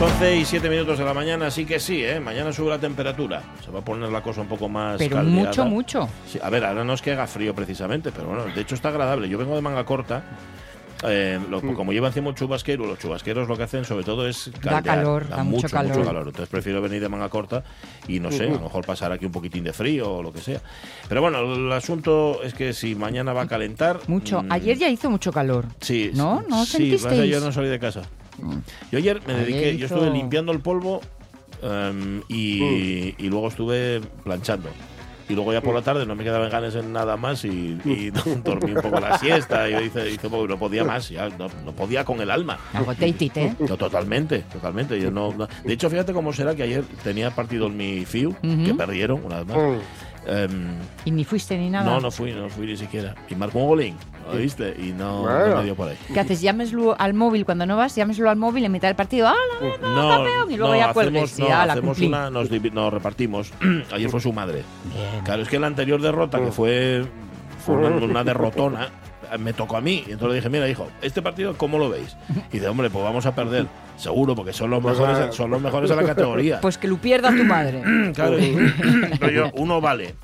11 y 7 minutos de la mañana, así que sí, ¿eh? mañana sube la temperatura. Se va a poner la cosa un poco más Pero caldeada. mucho, mucho. Sí, a ver, ahora no es que haga frío precisamente, pero bueno, de hecho está agradable. Yo vengo de manga corta. eh, lo- Mm. Como lleva encima un chubasquero, los chubasqueros lo que hacen sobre todo es Da caldear, calor, da mucho calor. Entonces prefiero venir de manga corta y no sé, a lo mejor pasar aquí un poquitín de frío o lo que sea. Pero bueno, el asunto es que si mañana va a calentar. Mucho. mm, Ayer ya hizo mucho calor. Sí, ¿No? ¿No sí, sentisteis? yo no salí de casa. Yo ayer me Ayer dediqué, yo estuve limpiando el polvo em, y, y luego estuve planchando. Y luego ya por la tarde no me quedaban ganas en nada más y, y dormí un poco la siesta. Y yo hice, hice no podía más, ya no, no podía con el alma. ¿eh? No, totalmente, totalmente. Yo no, De hecho, fíjate cómo será que ayer tenía partido en mi FIU, que perdieron una vez más. Em, Y ni fuiste ni nada. no, no fui, no fui ni siquiera. Y marcó un golín, ¿lo viste? Y no, no Bueno. me dio por ahí. ¿Qué haces? Llámeslo al móvil cuando no vas, llámeslo al móvil en mitad del partido. ¡Ah, la campeón! Y luego ya cuelgues. hacemos, y no, la hacemos cumplí. una, nos, nos repartimos. Ayer fue su madre. Claro, es que la anterior derrota, que fue, fue una, una derrotona, me tocó a mí. Y entonces le dije, mira, hijo, este partido, ¿cómo lo veis? Y dice, hombre, pues vamos a perder. Seguro, porque son los Pues, mejores, son los mejores de la categoría. Pues que lo pierda tu madre. Claro, yo, uno vale.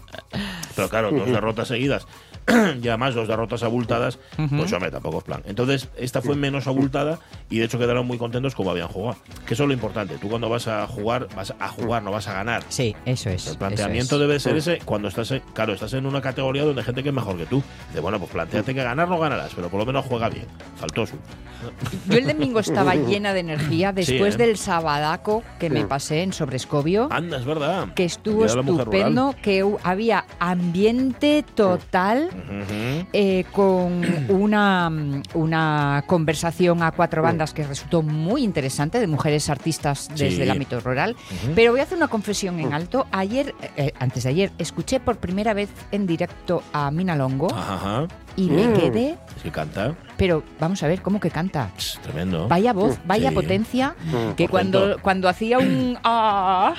Pero claro, dos derrotas seguidas y además dos derrotas abultadas, pues hombre, tampoco es plan. Entonces, esta fue menos abultada y de hecho quedaron muy contentos como habían jugado. Que eso es lo importante. Tú cuando vas a jugar, vas a jugar, no vas a ganar. Sí, eso es. El planteamiento es. debe ser ese cuando estás, en- claro, estás en una categoría donde hay gente que es mejor que tú. Dice, bueno, pues planteate que ganar no ganarás, pero por lo menos juega bien. Faltó su. Yo el domingo estaba llena de energía después ¿eh? del sabadaco que me pasé en Sobrescobio. Anda, es verdad. que estuvo de estupendo, que había ambiente total Eh, con una, una conversación a cuatro bandas que resultó muy interesante de mujeres artistas desde Sí. el ámbito rural. Pero voy a hacer una confesión en alto. Ayer, eh, antes de ayer, escuché por primera vez en directo a Mina Longo Ajá. y me Mm. quedé, Es que canta. Pero vamos a ver cómo que canta. Pss, tremendo. Vaya voz, vaya Sí. potencia, que Portento. cuando, cuando hacía un ah,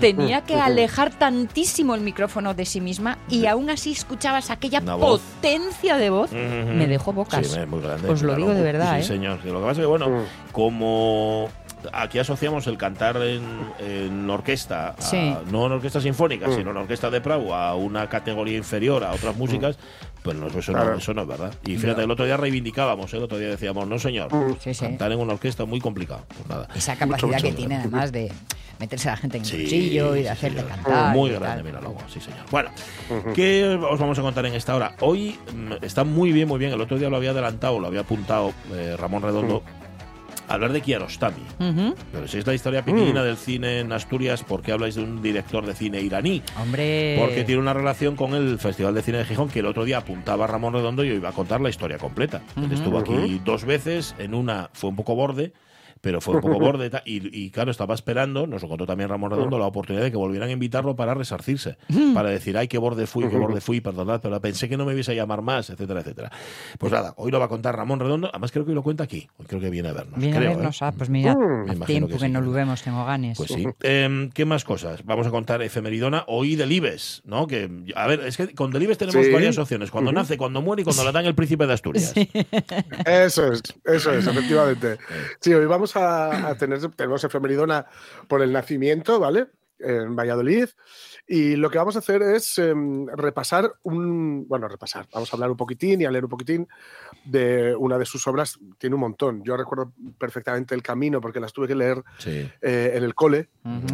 tenía que alejar tantísimo el micrófono de sí misma y aún así escuchabas aquella Una voz. potencia de voz. Me dejó bocas. Sí, es muy grande. Os lo claro. digo de verdad, Sí, ¿eh? señor. Lo que pasa es que, bueno, como aquí asociamos el cantar en, en orquesta, a- Sí. no en orquesta sinfónica, Mm. sino en orquesta de Prado, a una categoría inferior a otras músicas, pues no, eso, no, Claro. eso no es verdad. Y fíjate, el otro día reivindicábamos, ¿eh? el otro día decíamos, no señor, Sí, sí. cantar en una orquesta es muy complicado. Pues nada. Esa capacidad mucho, que mucho. tiene además de meterse a la gente en el Sí, cuchillo y de hacerte señor. cantar. Muy grande, tal. mira luego, sí, señor. Bueno, ¿qué os vamos a contar en esta hora? Hoy mm, está muy bien, muy bien. El otro día lo había adelantado, lo había apuntado eh, Ramón Redondo. Hablar de Kiarostami. Pero si es la historia pequeñina del cine en Asturias, ¿por qué habláis de un director de cine iraní? Hombre. Porque tiene una relación con el Festival de Cine de Gijón, que el otro día apuntaba Ramón Redondo y yo iba a contar la historia completa. Él Ujú. estuvo aquí dos veces, en una fue un poco borde, pero fue un poco borde. Y, y claro, estaba esperando, nos lo contó también Ramón Redondo, la oportunidad de que volvieran a invitarlo para resarcirse. Para decir, ay, qué borde fui, qué borde fui, perdonad, pero pensé que no me ibais a llamar más, etcétera, etcétera. Pues nada, hoy lo va a contar Ramón Redondo. Además, creo que hoy lo cuenta aquí. Hoy creo que viene a vernos. Viene creo, a vernos. ¿eh? Ah, pues mira, hace tiempo que que, sí, no lo vemos, tengo ganes. Pues sí. Em, ¿Qué más cosas? Vamos a contar efemeridona hoy del Ibes, ¿no? Que, a ver, es que con del Ibes tenemos Sí. varias opciones. Cuando nace, cuando muere y cuando la dan el príncipe de Asturias. Eso es, eso es, efectivamente. Sí, hoy vamos a, a tener, tenemos efemeridona por el nacimiento, ¿vale? En Valladolid. Y lo que vamos a hacer es em, repasar un. Bueno, repasar. Vamos a hablar un poquitín y a leer un poquitín de una de sus obras. Tiene un montón. Yo recuerdo perfectamente El Camino porque las tuve que leer Sí. eh, en el cole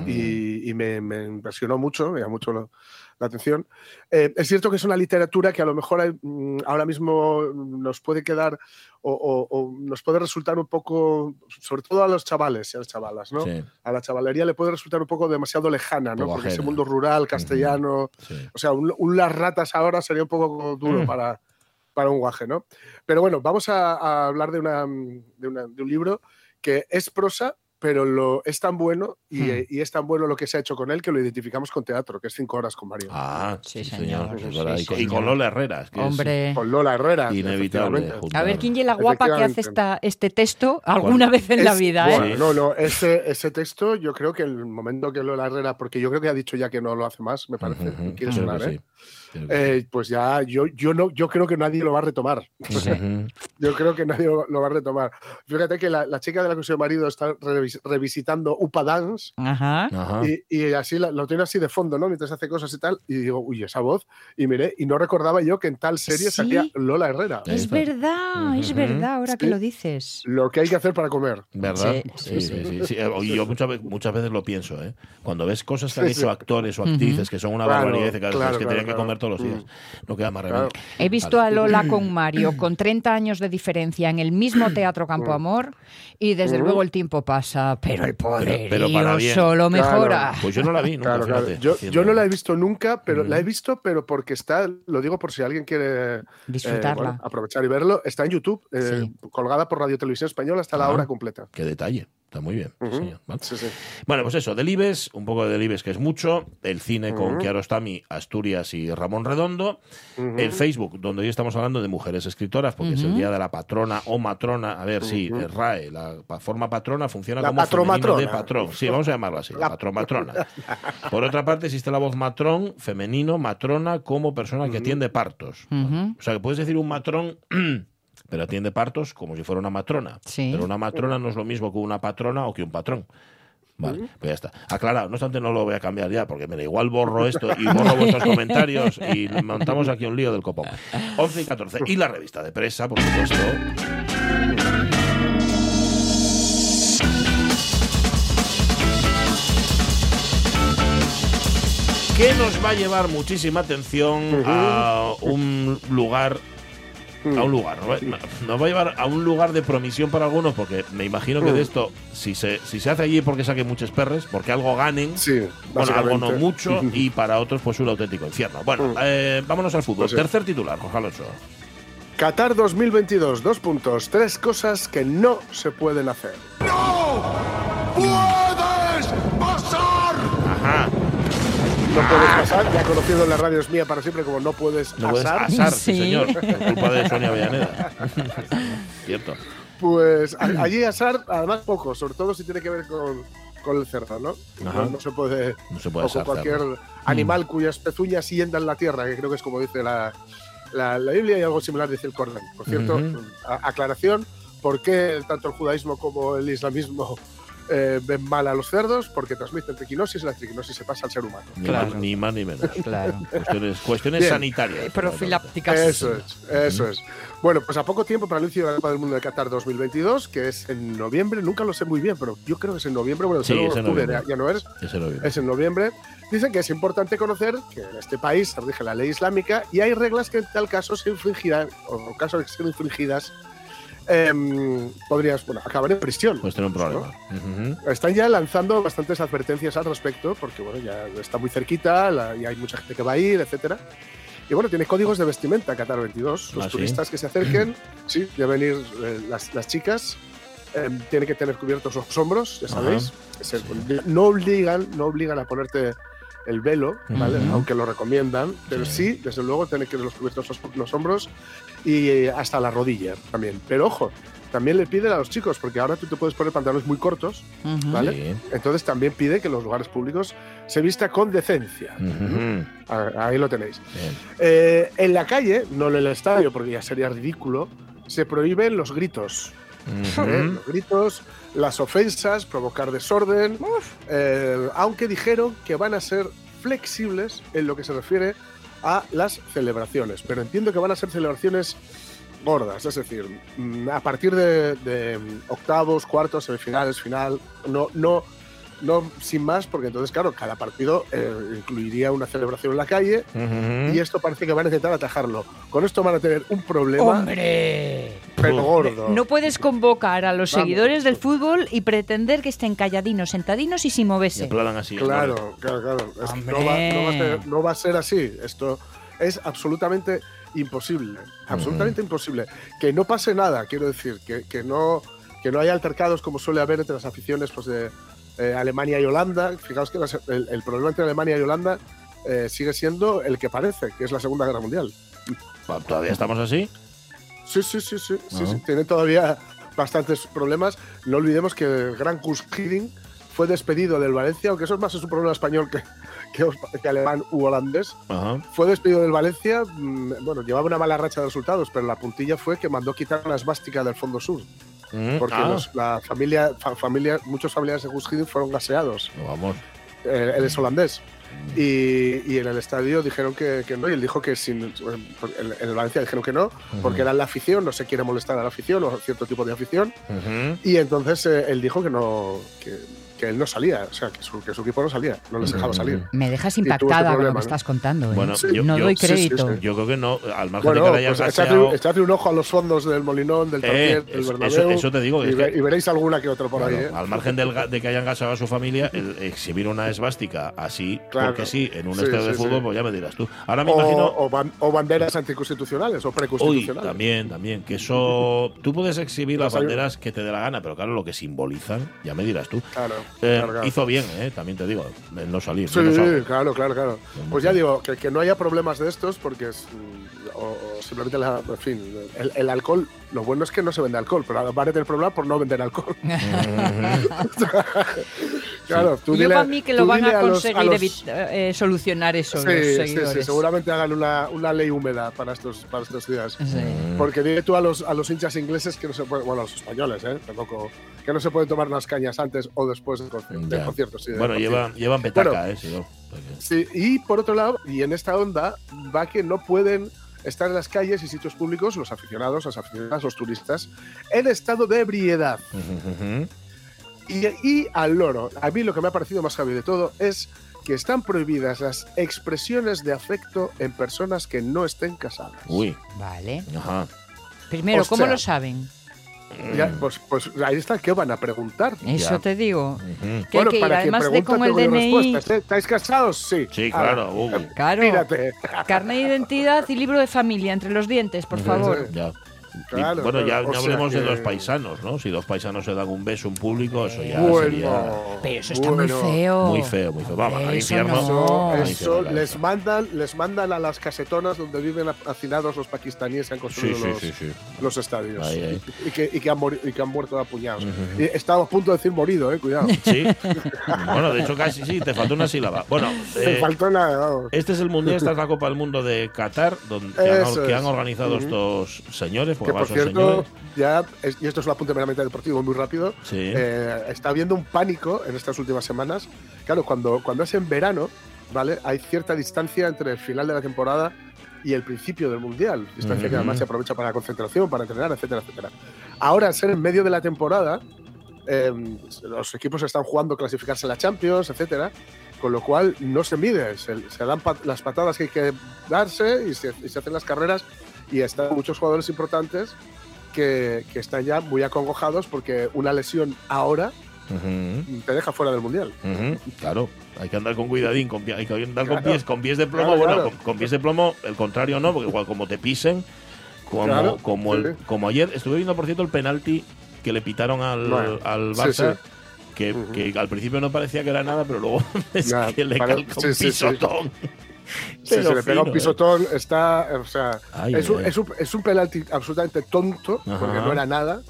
y, y me, me impresionó mucho, me mucho lo- la atención. Eh, es cierto que es una literatura que a lo mejor hay, mm, ahora mismo nos puede quedar o, o- o nos puede resultar un poco, sobre todo a los chavales y a las chavalas, ¿no? Sí, A la chavalería le puede resultar un poco demasiado lejana, ¿no? Porque ese mundo rural, castellano, sí. o sea, un, un Las Ratas ahora sería un poco duro Mm. para, para un guaje, ¿no? Pero bueno, vamos a, a hablar de, una, de, una- de un libro que es prosa, pero lo, es tan bueno y, Hmm. eh, y es tan bueno lo que se ha hecho con él que lo identificamos con teatro, que es cinco horas con Mario. Ah, Sí, sí, señor, señor. es sí, verdad. y, con, y señor. con Lola Herrera. que es Hombre. Con Lola Herrera. inevitable. A ver quién es la guapa que hace esta, este texto alguna vez en la vida, bueno, ¿eh? No, no, ese, ese texto yo creo que el momento que Lola Herrera, porque yo creo que ha dicho ya que no lo hace más, me parece, Ujú, quiere sonar, ¿eh? Que Eh, pues ya yo, yo no yo creo que nadie lo va a retomar. Yo creo que nadie lo, lo va a retomar. Fíjate que la, la chica de la Comisión de Marido está revis- revisitando Upa Dance Ajá. Y, y así lo tiene así de fondo, ¿no? Mientras hace cosas y tal. Y digo, uy, esa voz. Y miré, y no recordaba yo que en tal serie Sí. salía Lola Herrera. Es verdad, es verdad, ahora que lo dices. Lo que hay que hacer para comer. ¿Verdad? Sí, Sí, sí, sí, sí. sí. Eh, Y yo muchas veces, muchas veces lo pienso, ¿eh? Cuando ves cosas que han Sí, hecho sí. actores o actrices que son una Claro, barbaridad y que, claro, que claro, tenían que claro. Todos los días. No queda más remedio. Claro. He visto a Lola con Mario con 30 años de diferencia en el mismo Teatro Campo Amor y desde luego el tiempo pasa, pero el bien. solo Claro. mejora. Pues yo no la vi nunca, Claro, claro. fíjate, Yo, no la he visto nunca, pero Mm. la he visto, pero porque está, lo digo por si alguien quiere eh, Disfrutarla. bueno, aprovechar y verlo, está en YouTube, eh, Sí. colgada por Radio Televisión Española hasta la Ah. hora completa. Qué detalle. Está muy bien. sí, Ujú. señor. Vale. Sí, sí. Bueno, pues eso, Delibes, un poco de Delibes que es mucho, el cine con Ujú. Kiarostami, Asturias y Ramón Redondo, el Facebook, donde hoy estamos hablando de mujeres escritoras, porque es el día de la patrona o matrona. A ver, sí, Ujú. el RAE, la forma patrona funciona La como femenino de patromatrona. patrón. Sí, vamos a llamarla así, la La- patromatrona. Por otra parte, existe la voz matrón, femenino, matrona, como persona que atiende partos. O sea, que puedes decir un matrón, pero atiende partos como si fuera una matrona. Sí. Pero una matrona no es lo mismo que una patrona o que un patrón. Vale, pues ya está. Aclarado, no obstante no lo voy a cambiar ya, porque mira, igual borro esto y borro vuestros comentarios y montamos aquí un lío del copón. 11 y 14. Y la revista de presa, por supuesto. Que nos va a llevar muchísima atención a un lugar a un lugar. ¿no? Nos va a llevar a un lugar de promisión para algunos, porque me imagino que de esto, si se, si se hace allí porque saquen muchos perres, porque algo ganen, Sí, bueno, algo no mucho, y para otros, pues un auténtico infierno. Bueno, Mm. eh, vámonos al fútbol. Pues sí. Tercer titular, Jorge Alonso. Qatar 2022, dos puntos, tres cosas que no se pueden hacer. Ajá. No puedes pasar, ya conocido en la radio es mía para siempre como no puedes No puedes asar. sí, Sí. señor. Por culpa de Sonia Avellaneda. Cierto. Pues allí asar, además poco, sobre todo si tiene que ver con, con el cerdo, ¿no? Ajá. No, no se puede, No se puede o con asar. cualquier cerdo. animal cuyas pezuñas hiendan la tierra, que creo que es como dice la, la, la Biblia y algo similar dice el Corán. Por cierto, Ujú. a- aclaración, ¿por qué tanto el judaísmo como el islamismo eh, ven mal a los cerdos? Porque transmiten triquinosis y la triquinosis se pasa al ser humano. Ni, Claro. más, ni más ni menos. Claro. Cuestiones, cuestiones Bien. sanitarias. Profilácticas. Eso es, eso es. Bueno, pues a poco tiempo para el inicio de la Copa del Mundo de Qatar 2022, que es en noviembre, nunca lo sé muy bien, pero yo creo que es en noviembre, bueno, Sí, es en octubre, noviembre. ya, ya no es, Ese lo vi. es en noviembre. Dicen que es importante conocer que en este país se rige la ley islámica y hay reglas que en tal caso se infringirán, o en caso de que sean infringidas, em, podrías, bueno, acabar en prisión. Pues tener un problema. Ujú. Están ya lanzando bastantes advertencias al respecto, porque bueno, ya está muy cerquita la- y hay mucha gente que va a ir, etcétera. Y bueno, tiene códigos de vestimenta Qatar 22. Los ¿Ah, sí? turistas que se acerquen, sí, deben ir eh, las, las chicas, eh, tienen que tener cubiertos los hombros, ya sabéis. Se- no obligan, no obligan a ponerte el velo, ¿vale? Ujú. aunque lo recomiendan, pero Sí. sí, desde luego, tienen que tener los cubiertos los, los hombros y eh, hasta la rodilla también. Pero ojo, también le piden a los chicos, porque ahora tú te puedes poner pantalones muy cortos. ¿vale? Sí. entonces también pide que en los lugares públicos se vista con decencia. Ah, Ahí lo tenéis. Eh, en la calle, no en el estadio, porque ya sería ridículo, se prohíben los gritos. ¿eh? Los gritos, las ofensas, provocar desorden, eh, aunque dijeron que van a ser flexibles en lo que se refiere a las celebraciones. Pero entiendo que van a ser celebraciones gordas, es decir, mm, a partir de, octavos, cuartos, semifinales, final, no, no, no sin más, porque entonces, claro, cada partido eh, incluiría una celebración en la calle Ujú. y esto parece que van a intentar atajarlo. Con esto van a tener un problema, ¡Hombre! pero gordo. No puedes convocar a los Vamos. seguidores del fútbol y pretender que estén calladinos, sentadinos y sin Se moverse. así. Claro, claro, claro. Es que no, va, no va a ser, no va a ser así. Esto es absolutamente imposible. Absolutamente imposible. Que no pase nada, quiero decir. Que, que no. que no haya altercados como suele haber entre las aficiones pues, de eh, Alemania y Holanda. Fijaos que las- el, el problema entre Alemania y Holanda eh, sigue siendo el que parece, que es la Segunda Guerra Mundial. ¿Todavía estamos así? Sí, sí, sí, sí, sí, sí, tienen todavía bastantes problemas. No olvidemos que el gran Gus Hiddink fue despedido del Valencia, aunque eso es más es un problema español que, que, que alemán u holandés. Fue despedido del Valencia, mm, bueno, llevaba una mala racha de resultados, pero la puntilla fue que mandó quitar la esvástica del fondo sur, Mm, porque ah, los- la familia, fa- familia, muchos familiares de Gus Hiddink fueron gaseados. Vamos. Eh, él es holandés. Y, y en el estadio dijeron que, que no, y él dijo que sin, en, el Valencia dijeron que no, porque era la afición, no se quiere molestar a la afición o a cierto tipo de afición. Ujú. Y entonces eh, él dijo que no, que, que él no salía, o sea, que su, que su equipo no salía, no les dejaba salir. Me dejas ese impactada con lo que estás contando. ¿eh? Bueno, Sí, yo, no yo- doy sí, sí, crédito. sí. yo creo que no, al margen Bueno, de que le hayan pues echadle, gaseado- echadle un ojo a los fondos del Molinón, del Eh, Tartier, del eso- Bernabéu. eso- eso te digo, Y, es ve- que- y veréis alguna que otra por ahí. Claro, ¿eh? Al margen del de que hayan gasado a su familia, el exhibir una esvástica así, Claro. porque sí, en un Sí, estadio de fútbol, sí. pues ya me dirás tú. Ahora me O, imagino. o ban- o banderas anticonstitucionales o Uy, preconstitucionales. también, también. Que eso. Tú puedes exhibir las Las banderas que te dé la gana, pero claro, lo que simbolizan, ya me dirás tú. Claro, Eh, claro, claro. Hizo bien, eh, también te digo, en no salir. Sí, no claro, claro, claro. Pues ya digo, que, que no haya problemas de estos porque es, o, o simplemente, la- en fin, el, el alcohol, lo bueno es que no se vende alcohol, pero van a tener problemas por no vender alcohol. claro, tú Yo dile- para mí que lo van dile a los- conseguir los- eh, solucionar eso Sí, los sí, seguidores. sí, seguramente hagan una, una ley húmeda para estos, para estos días. Sí. Porque dile tú a los, a los hinchas ingleses que no se pueden, bueno, a los españoles, ¿eh? Tampoco, que no se pueden tomar las cañas antes o después del concierto. del concierto, sí, del Bueno, llevan, llevan petaca, Bueno. eh, si no. Porque- Sí, y por otro lado, y en esta onda, va que no pueden estar en las calles y sitios públicos los aficionados, las aficionadas, los turistas, en estado de ebriedad. Ujú. Y, y al loro, a mí lo que me ha parecido más heavy de todo es que están prohibidas las expresiones de afecto en personas que no estén casadas. Uy, Vale. ajá. Primero, O ¿cómo sea, lo saben? Ya, pues, pues ahí está, ¿qué van a preguntar? Eso Ya. te digo. Ujú. Que hay que para quien además de pregunta, con el DNI. ¿eh? ¿Estáis casados? Sí. Sí, Ala, claro. uy. Claro. Mírate. Carne de identidad y libro de familia entre los dientes, por favor. Ya. Y, Claro, bueno, ya no hablemos de que- dos paisanos, ¿no? Si dos paisanos se dan un beso en público, eso ya Bueno, sería Pero eso está bueno. muy feo. muy feo, muy feo. Vamos, al Eso infierno. no. Eso infierno, les mandan, les mandan a las casetonas donde viven hacinados los pakistaníes que han Sí, construido sí, los, sí, sí. los estadios. Ahí, ahí. Y, que, y que han y que han muerto a puñados. Y estaba a punto de decir morido, eh, cuidado. Sí. bueno, de hecho, casi sí, te faltó una sílaba. Bueno, Me eh, faltó nada. vamos. este es el mundial, esta es la Copa del Mundo de Qatar, donde, que, han, Eso que han organizado Ujú. estos señores, porque Que por cierto, señores. ya, es- y esto es un apunte meramente deportivo muy rápido, Sí. eh, está habiendo un pánico en estas últimas semanas. Claro, cuando, cuando es en verano, ¿vale? Hay cierta distancia entre el final de la temporada y el principio del mundial. Distancia que Ujú. además se aprovecha para la concentración, para entrenar, etcétera, etcétera. Ahora, al ser en medio de la temporada, eh, los equipos están jugando clasificarse a la Champions, etcétera. Con lo cual no se mide, se, se dan pat- las patadas que hay que darse y se, y se hacen las carreras. Y están muchos jugadores importantes que, que están ya muy acongojados porque una lesión ahora Ujú, te deja fuera del mundial. ujú, Claro, hay que andar con cuidadín, con hay que andar con Claro. pies, con pies de plomo. Claro, bueno, claro. Con, con pies de plomo, el contrario no, porque igual como te pisen, como, como, el- sí. como ayer, estuve viendo por cierto el penalti que le pitaron al, Bueno, al sí, Barça. sí. Que, Ujú. que al principio no parecía que era nada, pero luego es que le calca un sí, sí, sí. pisotón. Pero se le pega un fino, ¿eh? pisotón, está. O sea, Ay, es, un, es, un, es un penalti absolutamente tonto, Ajá. porque no era nada,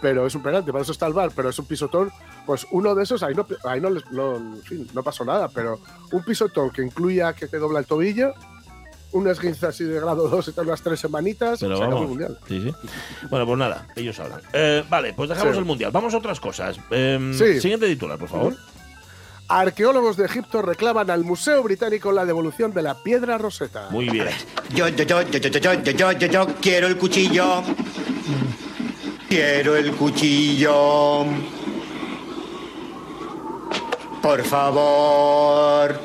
pero es un penalti, para eso está el bar, pero es un pisotón. Pues uno de esos, ahí no, ahí no, les- no, en fin, no pasó nada, pero un pisotón que incluya que te dobla el tobillo, un esguince así de grado 2 y unas tres semanitas, Pero se acabó el vamos. mundial. Sí, sí. Bueno, pues nada, ellos sabrán. Eh, vale, pues dejamos Sí. el mundial. Vamos a otras cosas. Eh. Siguiente titular, por favor. Arqueólogos de Egipto reclaman al Museo Británico la devolución de la piedra roseta. Muy bien. Yo, yo, yo, yo, yo, yo, yo, yo, yo, yo, quiero el cuchillo. Quiero el cuchillo. Por favor.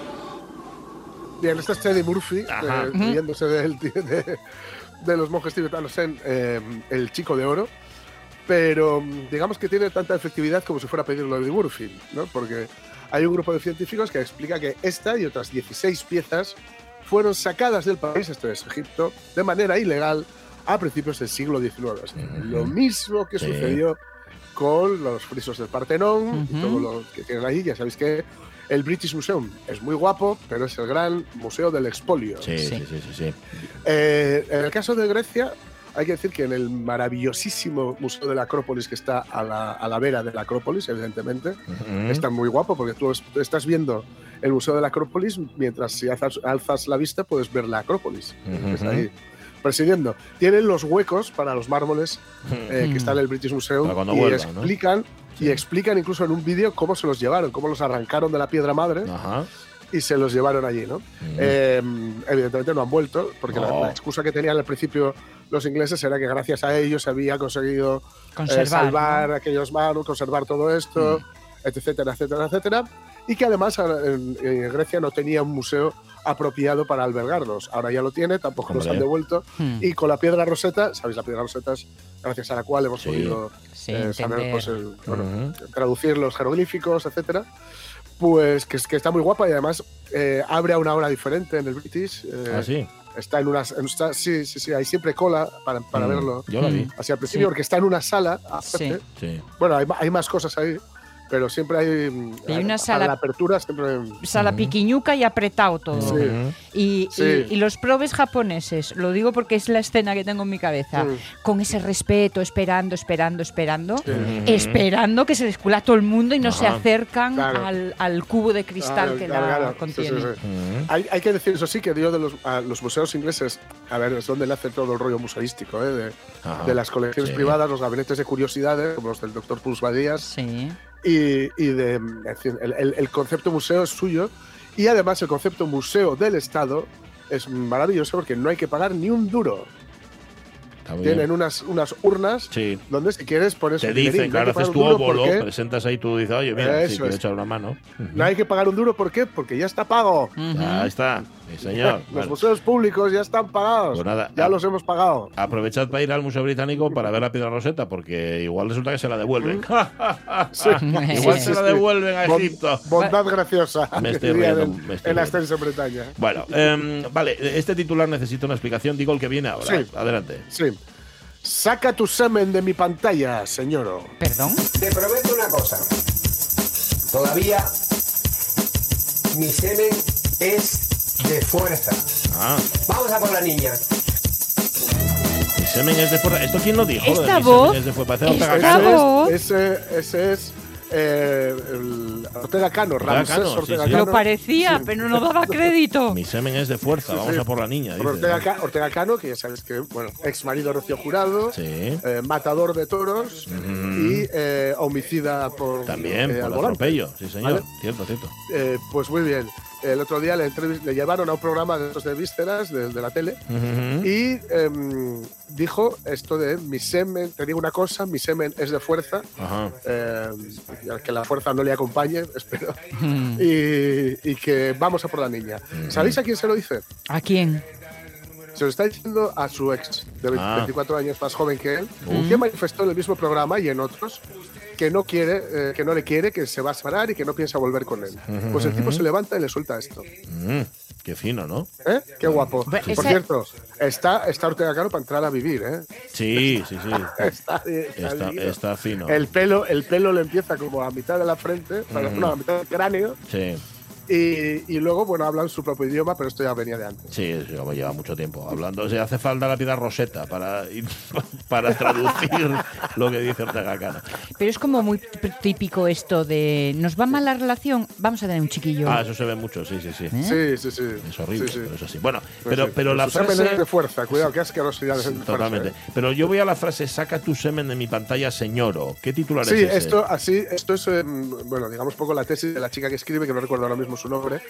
Bien, este es Eddie Murphy, eh, riéndose del- de, de los monjes tibetanos en eh, El Chico de Oro, pero digamos que tiene tanta efectividad como si fuera a pedirlo Eddie Murphy, ¿no? Porque hay un grupo de científicos que explica que esta y otras 16 piezas fueron sacadas del país, esto es Egipto, de manera ilegal a principios del siglo XIX. O sea, Lo mismo que Sí. sucedió con los frisos del Partenón y todo lo que tienen ahí. Ya sabéis que el British Museum es muy guapo, pero es el gran museo del expolio. Sí, sí, Sí. sí, sí. sí. Eh, en el caso de Grecia, hay que decir que en el maravillosísimo Museo de la Acrópolis, que está a la, a la vera de la Acrópolis, evidentemente, Ujú. está muy guapo porque tú es- estás viendo el Museo de la Acrópolis mientras si alzas, alzas la vista puedes ver la Acrópolis, que está ahí presidiendo. Tienen los huecos para los mármoles eh, que Mm. están en el British Museum y vuelvan, ¿no? explican Sí. y explican incluso en un vídeo cómo se los llevaron, cómo los arrancaron de la piedra madre Ajá. y se los llevaron allí, ¿no? Ujú. Eh, evidentemente no han vuelto, porque la- No. la, excusa que tenían al principio los ingleses era que gracias a ellos se había conseguido eh, Conservar. salvar ¿no? aquellos manos, conservar todo esto, Mm. etcétera, etcétera, etcétera. Y que además ahora en, en Grecia no tenía un museo apropiado para albergarlos. Ahora ya lo tiene, tampoco los Hombre. han devuelto. Hmm. Y con la piedra roseta, ¿sabéis? La piedra roseta es gracias a la cual hemos Sí. podido Sí, eh, saber pues, el- bueno, traducir los jeroglíficos, etcétera. Pues que, es- que está muy guapa y además eh, abre a una hora diferente en el British. eh, Ah, sí. Está en unas. en- está- sí, sí, sí, hay siempre cola para, para Mm, verlo. Yo la vi. Así al principio, Sí. porque está en una sala. Sí. Sí. Bueno, hay, ma- hay más cosas ahí, pero siempre hay. mm, Hay una para sala- la apertura siempre. Sala Ujú. piquiñuca y apretado todo. Sí. Y, Sí. y- y los probes japoneses, lo digo porque es la escena que tengo en mi cabeza, Mm. con ese respeto, esperando, esperando, esperando, Sí. Esperando que se les cula a todo el mundo y no se acercan Claro. al, al cubo de cristal Claro, que claro, la claro. Sí, contiene. sí, sí. Hay, hay que decir eso sí, que dio de los, a los museos ingleses, a ver, es donde nace todo el rollo museístico, ¿eh? de, de las colecciones Sí. privadas, los gabinetes de curiosidades, como los del doctor Pulse Badías, Sí. Y, y de, el, el- el concepto museo es suyo, y además el concepto museo del Estado es maravilloso porque no hay que pagar ni un duro. Tienen unas, unas urnas Sí. donde si quieres pones Te dicen, claro, haces tu porque- presentas ahí, tú dices, oye, mira, Eso si echar una mano. No hay que pagar un duro, ¿por qué? Porque ya está pago. Ahí está, sí, señor. Los Bueno, museos públicos ya están pagados. Pues nada, ya los hemos pagado. aprovechad para ir al Museo Británico para ver la piedra roseta, porque igual resulta que se la devuelven. Sí. igual Sí, se la sí. devuelven a Egipto. Bondad graciosa. Me estoy riendo, en, me estoy en riendo. Ascenso en Bretaña. Bueno, em, vale, este titular necesita una explicación. Digo el que viene ahora. Sí. Adelante. Sí. Saca tu semen de mi pantalla, señor. ¿Perdón? Te prometo una cosa. Todavía mi semen es de fuerza. Ah, Vamos a por la niña. mi semen es de fuerza. ¿Esto quién lo dijo? Esta voz- es de fuerza. Parece esta Ortega Cano. voz- Ese es, ese, ese es eh, el Ortega Cano, Ortega Ramsés Cano, sí, Ortega sí. Cano. Lo parecía, Sí. pero no daba crédito. Mi semen es de fuerza. Vamos sí. a por la niña. Por dice. Ortega, Ca- Ortega Cano, que ya sabes que, bueno, ex marido Rocío Jurado, Sí. eh, matador de toros y eh, homicida por También, eh, por el atropello. Sí, señor. ¿Vale? Cierto, cierto. Eh, pues muy bien. El otro día le, le llevaron a un programa de estos de vísceras, de, de la tele, Ujú. y em, dijo esto de mi semen, te digo una cosa, mi semen es de fuerza, al que la fuerza no le acompañe, espero, y, y que vamos a por la niña. ¿Sabéis a quién se lo dice? ¿A quién? Se lo está diciendo a su ex, de Ah. 24 años más joven que él, que manifestó en el mismo programa y en otros que no quiere, eh, que no le quiere, que se va a separar y que no piensa volver con él. Pues el tipo se levanta y le suelta esto. Mm, qué fino, ¿no? ¿Eh? Qué guapo. Por cierto, está, está Ortega Cano para entrar a vivir, ¿eh? Sí, sí, sí. Está, está Está, divino. está fino. El pelo, el pelo le empieza como a mitad de la frente, para- no, a mitad del cráneo, Sí, y, y luego, bueno, hablan su propio idioma, pero esto ya venía de antes. sí, sí, como lleva mucho tiempo hablando. O sea, hace falta la piedra roseta para, para traducir lo que dice Ortega Cano. Pero es como muy típico esto de nos va mal la relación, vamos a tener un chiquillo. Ah, eso se ve mucho, sí, sí, sí. ¿Eh? Sí, sí, sí. Es horrible, Sí, sí. pero es así. Bueno, Pues pero, sí. pero la Su semen frase... es de fuerza, cuidado, qué asquerosidad de Sí, fuerza, Totalmente. ¿eh? Pero yo voy a la frase, saca tu semen de mi pantalla, señoro. ¿Qué titular Sí, es ese? esto así, esto es, eh, bueno, digamos poco la tesis de la chica que escribe, que no recuerdo ahora mismo su nombre,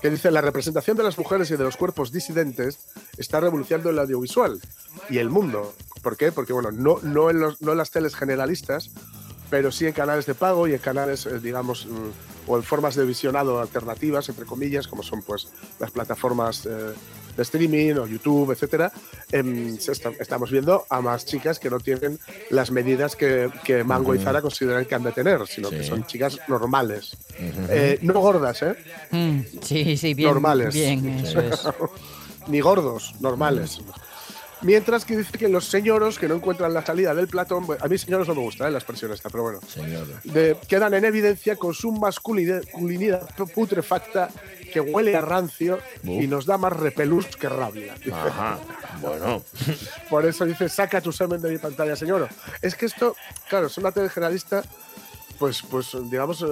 que dice la representación de las mujeres y de los cuerpos disidentes está revolucionando el audiovisual y el mundo. ¿Por qué? Porque bueno, no, no, en, los- no en las teles generalistas, pero sí en canales de pago y en canales, eh, digamos, mm, o en formas de visionado alternativas, entre comillas, como son pues las plataformas eh, de streaming o YouTube, etcétera, em, está- estamos viendo a más chicas que no tienen las medidas que, que Mango y Zara consideran que han de tener, sino que son chicas normales. Eh, no gordas, ¿eh? Mm, sí, sí, bien. Normales. Bien, eso es. Ni gordos, normales. Mientras que dice que los señoros que no encuentran la salida del platón, a mí señoros no me gusta ¿eh? la expresión esta, pero bueno, de- quedan en evidencia con su masculinidad putrefacta que huele a rancio y nos da más repelús que rabia. Ajá. Bueno. Por eso dice, saca tu semen de mi pantalla, señor. Es que esto, claro, es una tele generalista, pues, pues digamos, eh,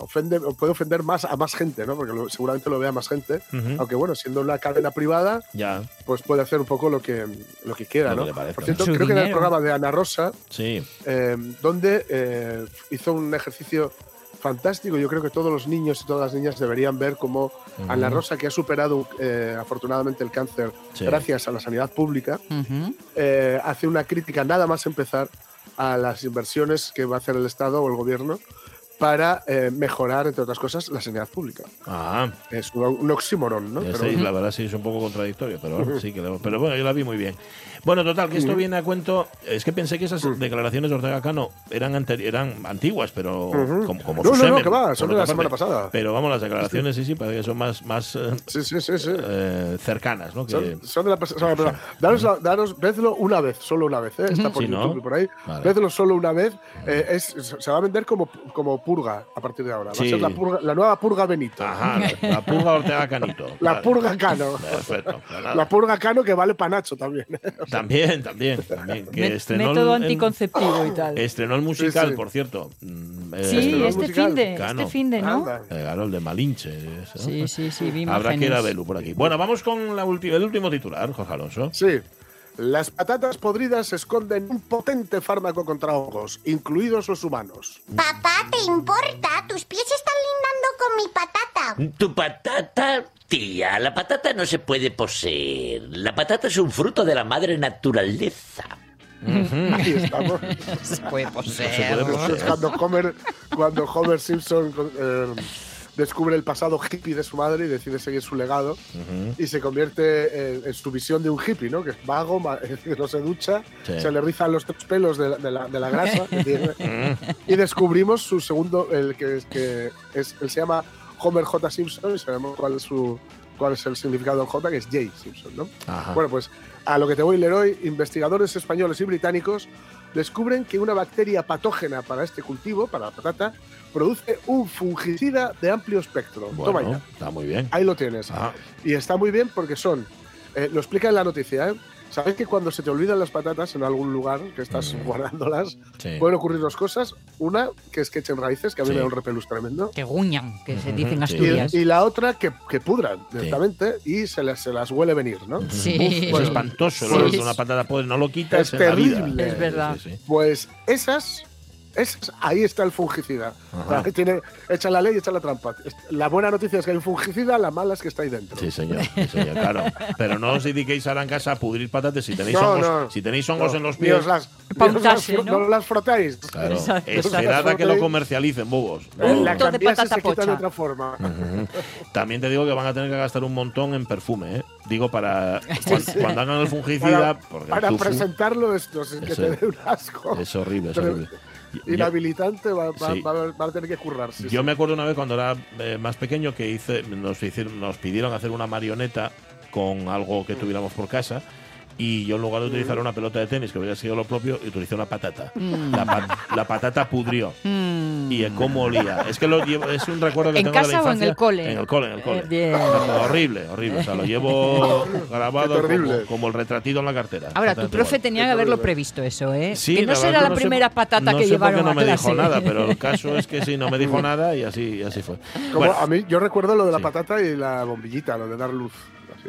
ofende, puede ofender más a más gente, ¿no? Porque lo- seguramente lo vea más gente. Aunque bueno, siendo una cadena privada, Ya. pues puede hacer un poco lo que, lo que quiera, ¿no? Por cierto, creo que en el programa de Ana Rosa, Sí. eh, donde eh, hizo un ejercicio fantástico. Yo creo que todos los niños y todas las niñas deberían ver cómo Ana Rosa, que ha superado eh, afortunadamente el cáncer Sí. gracias a la sanidad pública, eh, hace una crítica nada más empezar a las inversiones que va a hacer el Estado o el gobierno para eh, mejorar, entre otras cosas, la sanidad pública. Ah. Es un, un oxímoron, ¿no? Pero- la verdad sí es un poco contradictorio, pero sí que pero bueno, yo la vi muy bien. Bueno, total, que esto viene a cuento. Es que pensé que esas declaraciones de Ortega Cano eran, eran antiguas, pero como, como No, su no, no, semen, que va, son de la semana pasada. Pero vamos, las declaraciones sí, sí, parece que son más, más eh, Sí, sí, sí, sí. eh, cercanas, ¿no? Que- Son, de la semana pasada. Daros, la- daros, vedlo una vez, solo una vez, ¿eh? Está por ¿no? YouTube y por ahí. Vale. Vedlo solo una vez. eh, es, se va a vender como, como purga a partir de ahora. Va a ser la, purga, la nueva purga Benito. Ajá, la, purga Ortega Canito. La purga Cano. Perfecto. La purga Cano que vale panacho también. También, también. también que estrenó método el- anticonceptivo y tal. Estrenó el musical, Sí, sí. por cierto. Mm, eh, Sí, el este fin de, Cano. este fin de, ¿no? Eh, Claro, el de Malinche. Sí, sí, sí, vi Habrá que ir a verlo por aquí. Bueno, vamos con la el último titular, Jorge Alonso. Sí. Las patatas podridas esconden un potente fármaco contra hongos, incluidos los humanos. Papá, ¿te importa? Tus pies están lindando con mi patata. Tu patata, tía, la patata no se puede poseer. La patata es un fruto de la madre naturaleza. Ahí estamos. Se puede Se poseer. puede Eso poseer. es cuando Homer, cuando Homer Simpson eh, descubre el pasado hippie de su madre y decide seguir su legado y se convierte en, en su visión de un hippie, ¿no? Que es vago, no se ducha, Sí. se le rizan los tres pelos de la, de la- de la grasa que tiene. y descubrimos su segundo, el que, que es, él se llama Homer J. Simpson y sabemos cuál es su cuál es el significado del J, que es J. Simpson, ¿no? Ajá. Bueno, pues a lo que te voy a leer hoy, investigadores españoles y británicos descubren que una bacteria patógena para este cultivo, para la patata, produce un fungicida de amplio espectro. Toma Bueno, ya. está muy bien. Ahí lo tienes. Ajá. Y está muy bien porque son, eh, lo explica en la noticia, ¿eh? ¿Sabes que cuando se te olvidan las patatas en algún lugar que estás guardándolas, Mm. Sí. pueden ocurrir dos cosas? Una, que es que echen raíces, que a mí Sí. me da un repelús tremendo. Que guñan, que se dice en sí. Y, Asturias. y la otra, que, que pudran directamente y se las, se las huele venir, ¿no? Sí. Es Bueno, espantoso. de una patata podre no lo quitas Es en la vida. terrible. Es verdad. Sí, sí. Pues esas, esas, ahí está el fungicida. Tiene, echa la ley y echa la trampa. La buena noticia es que hay un fungicida, la mala es que está ahí dentro. Sí, señor, sí, señor, claro. Pero no os dediquéis ahora en casa a pudrir patatas si tenéis No, hongos, no. si tenéis hongos No, en los pies. las, Pa' ni os las ¿no? no las frotáis. Claro, Exacto, esperad a que lo comercialicen, bobos. La de patata se de otra forma. También te digo que van a tener que gastar un montón en perfume, ¿eh? Digo, para cuan- cuando, hagan el fungicida. Para, porque para presentarlo esto, sin que Ese- te dé un asco. es horrible, es Pero horrible. Yo- Inhabilitante va, va- Sí. va a- va a tener que currarse. Yo me acuerdo una vez cuando era eh, más pequeño que hice, nos, hicieron, nos pidieron hacer una marioneta con algo que tuviéramos por casa. Y yo en lugar de utilizar una pelota de tenis, que hubiera sido lo propio, utilicé una patata. La, pa- la patata pudrió. Y eh, cómo olía. Es que lo llevo, es un recuerdo que ¿En tengo de la casa o en infancia. el cole? En el cole, en el cole. Eh, bien. Horrible, horrible. O sea, lo llevo grabado como, como el retratito en la cartera. Ahora, tu profe igual. tenía que haberlo previsto eso, ¿eh? Sí, que no será la no sé- primera patata no que sé llevaron no a me clase. dijo nada, pero el caso es que sí, no me dijo nada y así, así fue. Como Bueno, a mí, yo recuerdo lo de la Sí. patata y la bombillita, lo de dar luz. Así.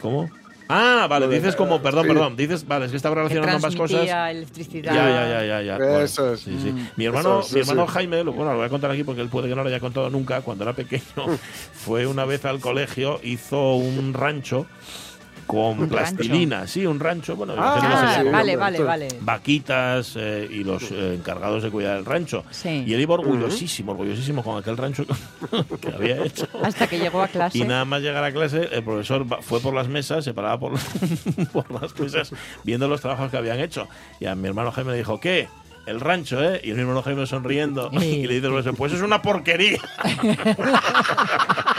¿Cómo? Ah, vale, dices como, perdón, sí. perdón, dices, vale, es que estaba relacionando ambas cosas. Ya, electricidad. ya, ya, ya, ya. Eso es. sí, sí. Mm. Mi hermano, es, mi hermano sí. Jaime, lo, bueno, lo voy a contar aquí porque él puede que no lo haya contado nunca. Cuando era pequeño, fue una vez al colegio, hizo un rancho con ¿Un plastilina. Sí, un rancho. Bueno, Ah, sí, vale, vale, vale. vaquitas eh, y los eh, encargados de cuidar el rancho. Sí. Y él iba orgullosísimo, orgullosísimo con aquel rancho que había hecho. Hasta que llegó a clase. Y nada más llegar a clase, el profesor fue por las mesas, se paraba por, por las mesas, viendo los trabajos que habían hecho. Y a mi hermano Jaime le dijo, ¿qué? El rancho, ¿eh? Y mi hermano Jaime sonriendo. Sí. Y le dice pues es una porquería.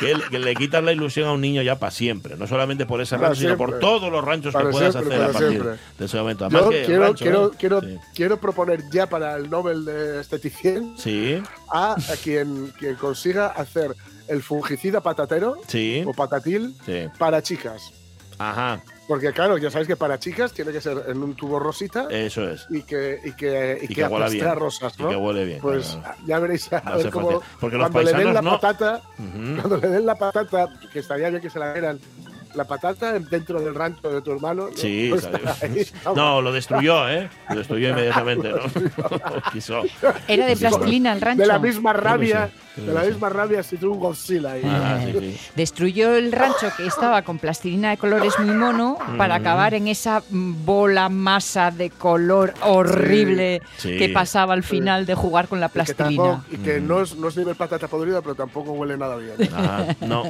que, le- que le quitas la ilusión a un niño ya para siempre. No solamente por ese rancho, sino por todos los ranchos Para que puedas siempre, hacer a para partir siempre. de ese momento. Además Yo que el quiero, rancho, quiero, ¿eh? quiero, Sí. quiero proponer ya para el Nobel de Esteticien Sí, a, a quien, quien consiga hacer el fungicida patatero sí, o patatil sí. para chicas. Ajá, Porque claro, ya sabéis que para chicas tiene que ser en un tubo rosita eso es. y que, y que, y Y que, que apestre bien. rosas, Y ¿no? que huele bien. Pues claro. ya veréis a ver cómo. Porque los cuando le den la no. patata, Ujú. cuando le den la patata, que estaría bien que se la dieran la patata dentro del rancho de tu hermano. ¿no? Sí, Pues vamos. No, lo destruyó, ¿eh? Lo destruyó inmediatamente, ¿no? Quiso. Era de plastilina el rancho. de la misma rabia, de la misma rabia si tuvo un Godzilla ahí. Ah, sí, sí. Destruyó el rancho que estaba con plastilina de colores muy mono para acabar en esa bola masa de color horrible Sí. que pasaba al final de jugar con la Y que, plastilina. tampoco- y que no, es, no es nivel patata podrida, pero tampoco huele nada bien. Ah, no,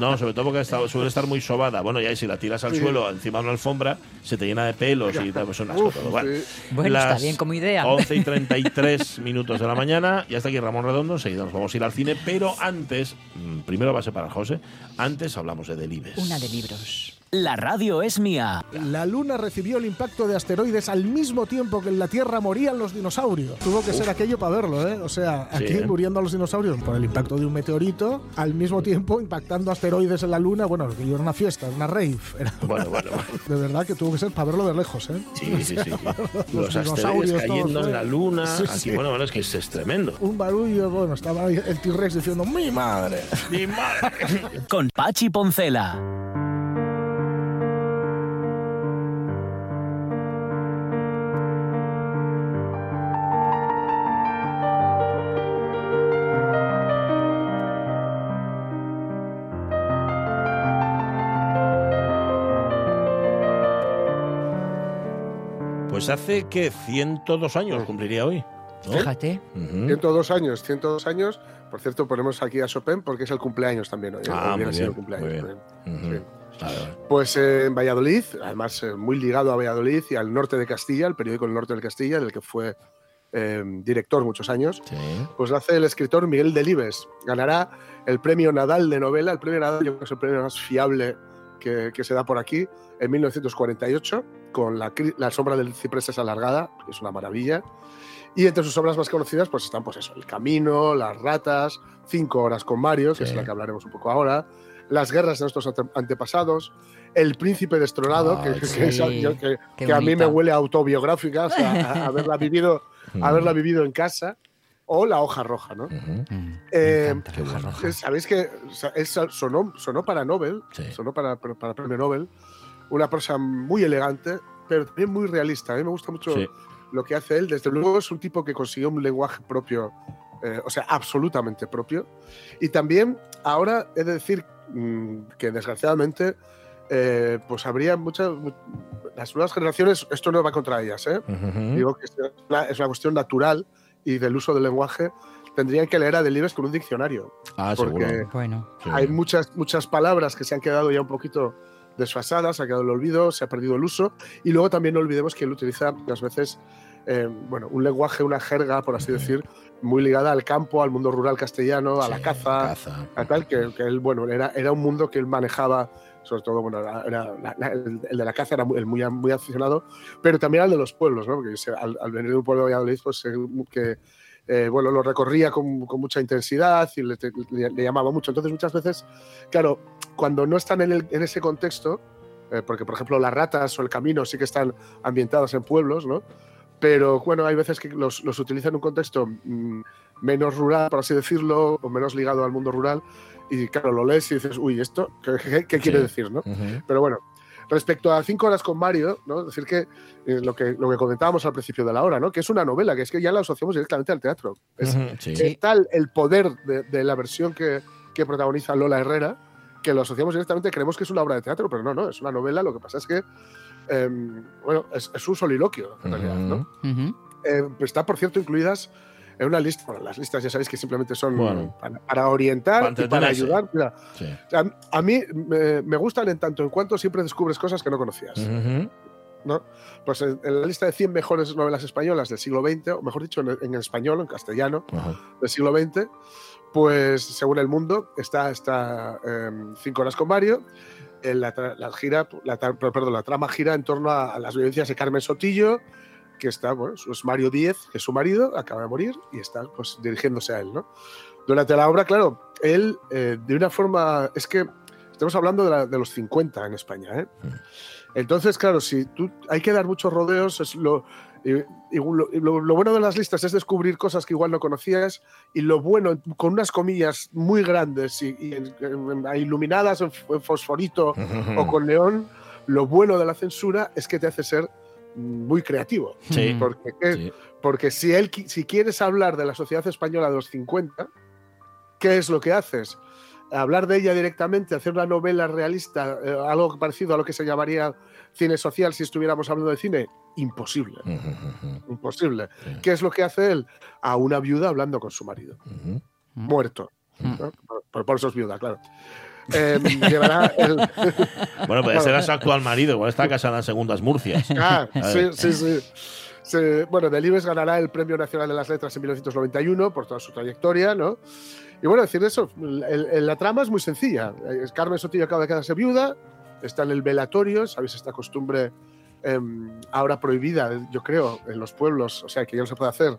no, sobre todo porque está- suele estar muy sobada. Bueno, ya y si la tiras al Sí. suelo encima de una alfombra, se te llena de pelos y tal, pues un asco Uf, todo. Bueno, sí. Bueno, está bien como idea. 11 y 33 minutos de la mañana. Ya está aquí Ramón Redondo. Enseguida nos vamos a ir al cine. Pero antes, mm, primero va a para José. Antes hablamos de Delibes. Una de libros. La radio es mía. La Luna recibió el impacto de asteroides al mismo tiempo que en la Tierra morían los dinosaurios. Tuvo que ser aquello para verlo, ¿eh? O sea, Sí, aquí ¿eh? muriendo los dinosaurios por el impacto de un meteorito, al mismo tiempo impactando asteroides en la Luna. Bueno, aquello era una fiesta, una rave. Era- Bueno, bueno, bueno. de verdad que tuvo que ser para verlo de lejos, ¿eh? Sí, sí, sí. sí. Los Los asteroides dinosaurios cayendo todos, en la ¿eh? luna. Sí, Aquí, sí. bueno, bueno, es que es, es tremendo. Un barullo, bueno, estaba el T-Rex diciendo, ¡mi madre! Mi madre. Con Pachi Poncela. Pues hace que 102 años cumpliría hoy. ¿no? Fíjate. Ujú. 102 años, 102 años. Por cierto, ponemos aquí a Chopin porque es el cumpleaños también hoy. Ah, muy bien, el cumpleaños muy bien. también. Ujú. Sí. Vale, vale. Pues eh, en Valladolid, además eh, muy ligado a Valladolid y al norte de Castilla, el periódico El Norte de Castilla, del que fue eh, director muchos años, Sí. pues lo hace el escritor Miguel Delibes. Ganará el premio Nadal de novela. El premio Nadal yo creo que es el premio más fiable que, que se da por aquí, en 1948, con la, la sombra del ciprés es alargada, que es una maravilla. Y entre sus obras más conocidas pues están pues eso, El Camino, Las Ratas, Cinco Horas con Mario, que Sí. es la que hablaremos un poco ahora, Las Guerras de nuestros ante- antepasados, El Príncipe Destronado, que, Ay, que- sí. que es- yo- que- que a mí me huele a autobiográfica, o sea, a- a haberla vivido, haberla vivido en casa, o La Hoja Roja, ¿no? Ujú. Mm, Eh, encanta la hoja roja. Sabéis que sonó, sonó para Nobel, Sí. sonó para, para, para premio Nobel, una prosa muy elegante, pero también muy realista. A mí me gusta mucho Sí. lo que hace él. Desde luego es un tipo que consiguió un lenguaje propio, eh, o sea, absolutamente propio. Y también ahora he de decir mm, que desgraciadamente, eh, pues habría muchas, mu- las nuevas generaciones, esto no va contra ellas, ¿eh? Ujú. Digo que es una, es una cuestión natural y del uso del lenguaje. Tendrían que leer a Delibes con un diccionario. Ah, porque- seguro. Bueno. Hay muchas, muchas palabras que se han quedado ya un poquito desfasadas, se ha quedado el olvido, se ha perdido el uso. Y luego también no olvidemos que él utiliza muchas veces eh, bueno, un lenguaje, una jerga, por así decir, muy ligada al campo, al mundo rural castellano, a la Sí, caza, caza. a tal, que, que él, bueno, era, era un mundo que él manejaba, sobre todo, bueno, era, era el, de la caza era muy, muy, muy aficionado, pero también al de los pueblos, ¿no? Porque al, al venir de un pueblo de Valladolid, pues eh, que, eh, bueno, lo recorría con, con mucha intensidad y le, le- le llamaba mucho. Entonces, muchas veces, claro, cuando no están en, el- en ese contexto, eh, porque, por ejemplo, las ratas o el camino sí que están ambientados en pueblos, ¿no? Pero bueno, hay veces que los, los utiliza en un contexto mm, menos rural, por así decirlo, o menos ligado al mundo rural. Y claro, lo lees y dices, uy, ¿esto qué, qué- qué quiere Sí. decir? ¿no? Ujú. Pero bueno, respecto a Cinco Horas con Mario, ¿no? decir que, eh, lo que lo que comentábamos al principio de la hora, ¿no? que es una novela, que es que ya la asociamos directamente al teatro. Es, Ujú, sí. es tal el poder de, de la versión que, que protagoniza Lola Herrera que lo asociamos directamente, creemos que es una obra de teatro, pero no, no, es una novela. Lo que pasa es que, em, bueno, es, es un soliloquio, en realidad. ¿no? Ujú. Ujú. Eh, está, por cierto, incluidas en una lista. Bueno, las listas ya sabéis que simplemente son Bueno. para, para orientar Para y para ayudar. Mira, Sí. sea, a mí me, me gustan en tanto en cuanto siempre descubres cosas que no conocías. Ujú. ¿no? Pues en, en la lista de 100 mejores novelas españolas del siglo XX, o mejor dicho, en, en español, en castellano, Ajá. del siglo XX, Pues según el mundo, está, está em, cinco horas con Mario. La, tra- la gira, la, tra- perdón, la trama gira en torno a, a las vivencias de Carmen Sotillo, que está, bueno, es Mario Díez, que es su marido, acaba de morir y está pues, dirigiéndose a él, ¿no? Durante la obra, claro, él eh, de una forma, es que estamos hablando de, la- de los 50 en España, ¿eh? Entonces, claro, si tú hay que dar muchos rodeos, es lo, y- y lo, bueno de las listas es descubrir cosas que igual no conocías y lo bueno, con unas comillas muy grandes y, y en- en- iluminadas en, fosforito o con neón, lo bueno de la censura es que te hace ser muy creativo. Sí. Porque, porque si, él, si quieres hablar de la sociedad española de los 50, ¿qué es lo que haces? Hablar de ella directamente, hacer una novela realista, eh, algo parecido a lo que se llamaría cine social si estuviéramos hablando de cine, imposible. Imposible. ¿Qué es lo que hace él? A una viuda hablando con su marido, muerto. ¿no? Por, por- eso es viuda, claro. Eh, llevará el- Bueno, pues ese era su actual marido, igual está casada en segundas Murcias. Ah, sí, sí, sí. Se- bueno, Delibes ganará el Premio Nacional de las Letras en 1991 por toda su trayectoria, ¿no? Y bueno, decir eso, el- el- la trama es muy sencilla. Eh, Carmen Sotillo acaba de quedarse viuda, está en el velatorio, ¿sabéis? Esta costumbre em, ahora prohibida, yo creo, en los pueblos, o sea, que ya no se puede hacer,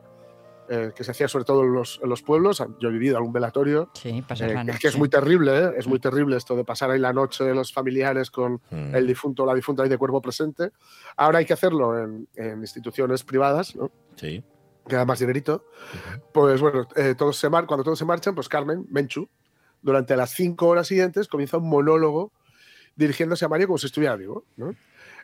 eh, que se hacía sobre todo en los, en los pueblos. Yo he vivido algún velatorio. Sí, pasar Eh, la que- noche. que es muy terrible, ¿eh? es muy terrible esto de pasar ahí la noche de los familiares con Mm. el difunto o la difunta ahí de cuerpo presente. Ahora hay que hacerlo en, en instituciones privadas, ¿no? Sí. que da más dinerito. Pues bueno, eh, todos se mar cuando todos se marchan, pues Carmen, Menchu, durante las cinco horas siguientes comienza un monólogo dirigiéndose a Mario como si estuviera vivo. ¿no?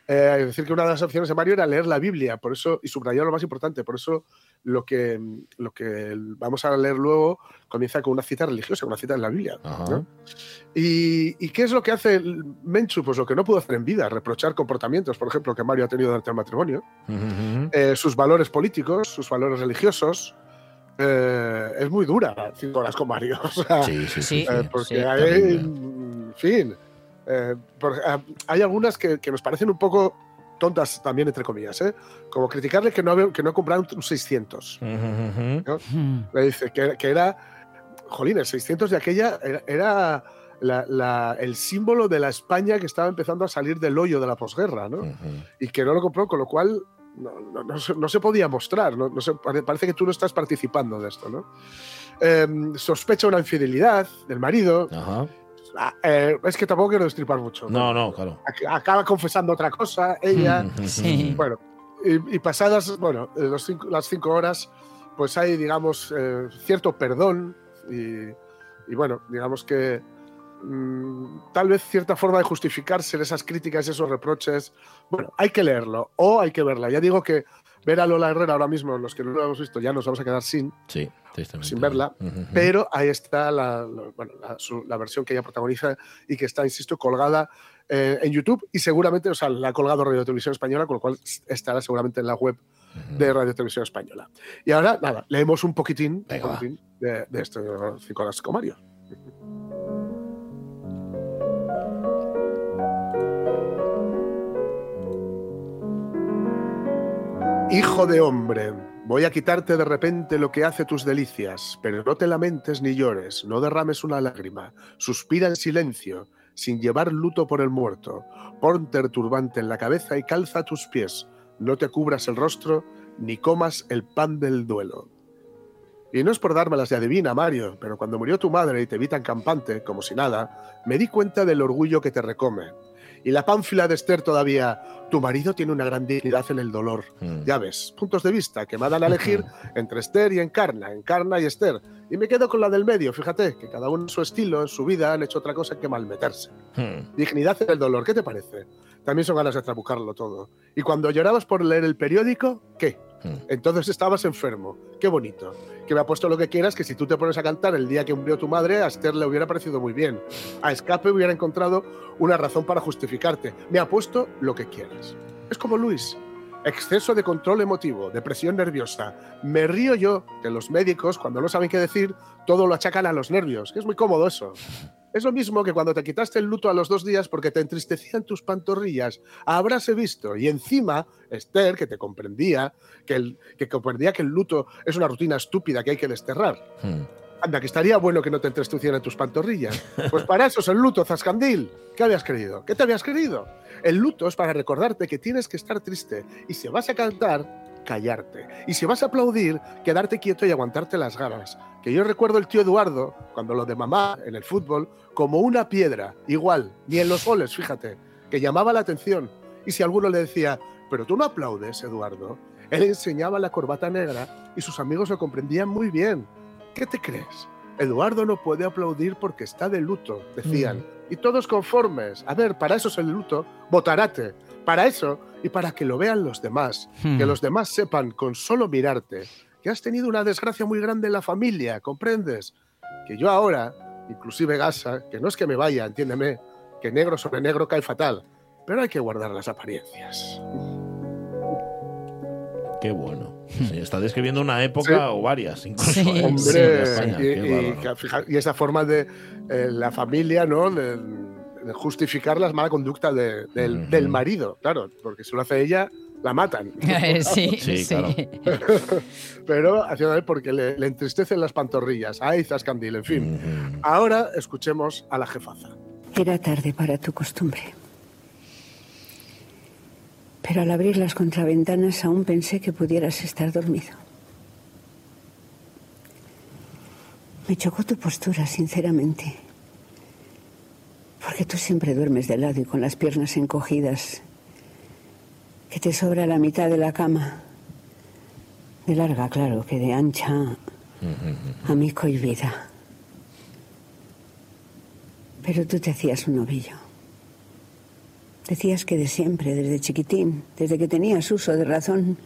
Eh, es decir, que una de las opciones de Mario era leer la Biblia, por eso, y subrayar lo más importante, por eso lo que, lo que vamos a leer luego comienza con una cita religiosa, una cita en la Biblia. ¿no? ¿Y, y qué es lo que hace Menchu? Pues lo que no pudo hacer en vida, reprochar comportamientos, por ejemplo, que Mario ha tenido durante el matrimonio, eh, sus valores políticos, sus valores religiosos. eh, es muy dura cinco horas con Mario. o sea, Sí, sí, sí, eh, porque Sí, hay, en fin, eh, por- ah, hay algunas que, que nos parecen un poco tontas también, entre comillas, ¿eh? como criticarle que no, había- que no compraron un 600. ¿no? Le dice que, que era, jolín, el 600 de aquella era, era la- la- el símbolo de la España que estaba empezando a salir del hoyo de la posguerra, ¿no? Y que no lo compró, con lo cual no, no- no se, no se podía mostrar, no, se- pare- parece que tú no estás participando de esto, ¿no? Em, sospecha una infidelidad del marido. Ah, eh, es que tampoco quiero destripar mucho. No, no, claro. Ac- Acaba confesando otra cosa, ella. Sí. Bueno, y, y pasadas, bueno, eh, los cinco- las cinco horas, pues hay, digamos, eh, cierto perdón y, y, bueno, digamos que mm, tal vez cierta forma de justificarse en esas críticas y esos reproches. Bueno, hay que leerlo o hay que verla. Ya digo que ver a Lola Herrera ahora mismo, los que no lo hemos visto, ya nos vamos a quedar sin, Sí. Sin verla. Pero ahí está la, la- bueno, la, su- la versión que ella protagoniza y que está, insisto, colgada eh, en YouTube y seguramente, o sea, la ha colgado Radio Televisión Española, con lo cual estará seguramente en la web de Radio Televisión Española. Y ahora, nada, leemos un poquitín, un poquitín de, de esto, Cinco horas con Mario. Hijo de hombre, voy a quitarte de repente lo que hace tus delicias, pero no te lamentes ni llores, no derrames una lágrima, suspira en silencio, sin llevar luto por el muerto, ponte el turbante en la cabeza y calza tus pies, no te cubras el rostro ni comas el pan del duelo. Y no es por dármelas de adivina, Mario, pero cuando murió tu madre y te vi tan campante, como si nada, me di cuenta del orgullo que te recome. Y la pánfila de Esther todavía, tu marido tiene una gran dignidad en el dolor. Ya ves, puntos de vista que me dan a elegir entre Esther y Encarna, Encarna y Esther. Y me quedo con la del medio, fíjate, que cada uno en su estilo, en su vida, han hecho otra cosa que malmeterse. Dignidad en el dolor, ¿qué te parece? También son ganas de trabucarlo todo. Y cuando llorabas por leer el periódico, ¿qué? Entonces estabas enfermo. Qué bonito. Que me ha puesto lo que quieras, que si tú te pones a cantar el día que murió tu madre, a Esther le hubiera parecido muy bien. A Escape hubiera encontrado una razón para justificarte. Me ha puesto lo que quieras. Es como Luis. Exceso de control emotivo, depresión nerviosa. Me río yo que los médicos, cuando no saben qué decir, todo lo achacan a los nervios. que Es muy cómodo eso. Es lo mismo que cuando te quitaste el luto a los dos días porque te entristecían tus pantorrillas. Habráse visto. Y encima, Esther, que te comprendía, que, el- que comprendía que el luto es una rutina estúpida que hay que desterrar. Anda, que estaría bueno que no te entres tus pantorrillas. Pues para eso es el luto, Zascandil. ¿Qué habías creído? ¿Qué te habías creído? El luto es para recordarte que tienes que estar triste y si vas a cantar, callarte. Y si vas a aplaudir, quedarte quieto y aguantarte las ganas. Que yo recuerdo el tío Eduardo, cuando lo de mamá en el fútbol, como una piedra, igual, ni en los goles, fíjate, que llamaba la atención. Y si alguno le decía, pero tú no aplaudes, Eduardo, él enseñaba la corbata negra y sus amigos lo comprendían muy bien. ¿Qué te crees? Eduardo no puede aplaudir porque está de luto, decían. Y todos conformes. A ver, para eso es el luto, votarate. Para eso y para que lo vean los demás. Que los demás sepan con solo mirarte que has tenido una desgracia muy grande en la familia, ¿comprendes? Que yo ahora, inclusive Gasa, que no es que me vaya, entiéndeme, que negro sobre negro cae fatal, pero hay que guardar las apariencias. Qué bueno. Sí, está describiendo una época o varias, incluso. Sí. en Hombre, España. y, y esa forma de eh, la familia, ¿no? De justificar la mala conducta de- del, del marido, claro, porque si lo hace ella, la matan. sí, Sí, sí. claro. Pero haciendo él porque le, le entristecen las pantorrillas. Ay, Zascandil, en fin. Ahora escuchemos a la jefaza. Era tarde para tu costumbre. Pero al abrir las contraventanas aún pensé que pudieras estar dormido. Me chocó tu postura, sinceramente. Porque tú siempre duermes de lado y con las piernas encogidas. Que te sobra la mitad de la cama. De larga, claro, que de ancha a mi cohibida. Pero tú te hacías un ovillo. Decías que de siempre, desde chiquitín, desde que tenías uso de razón.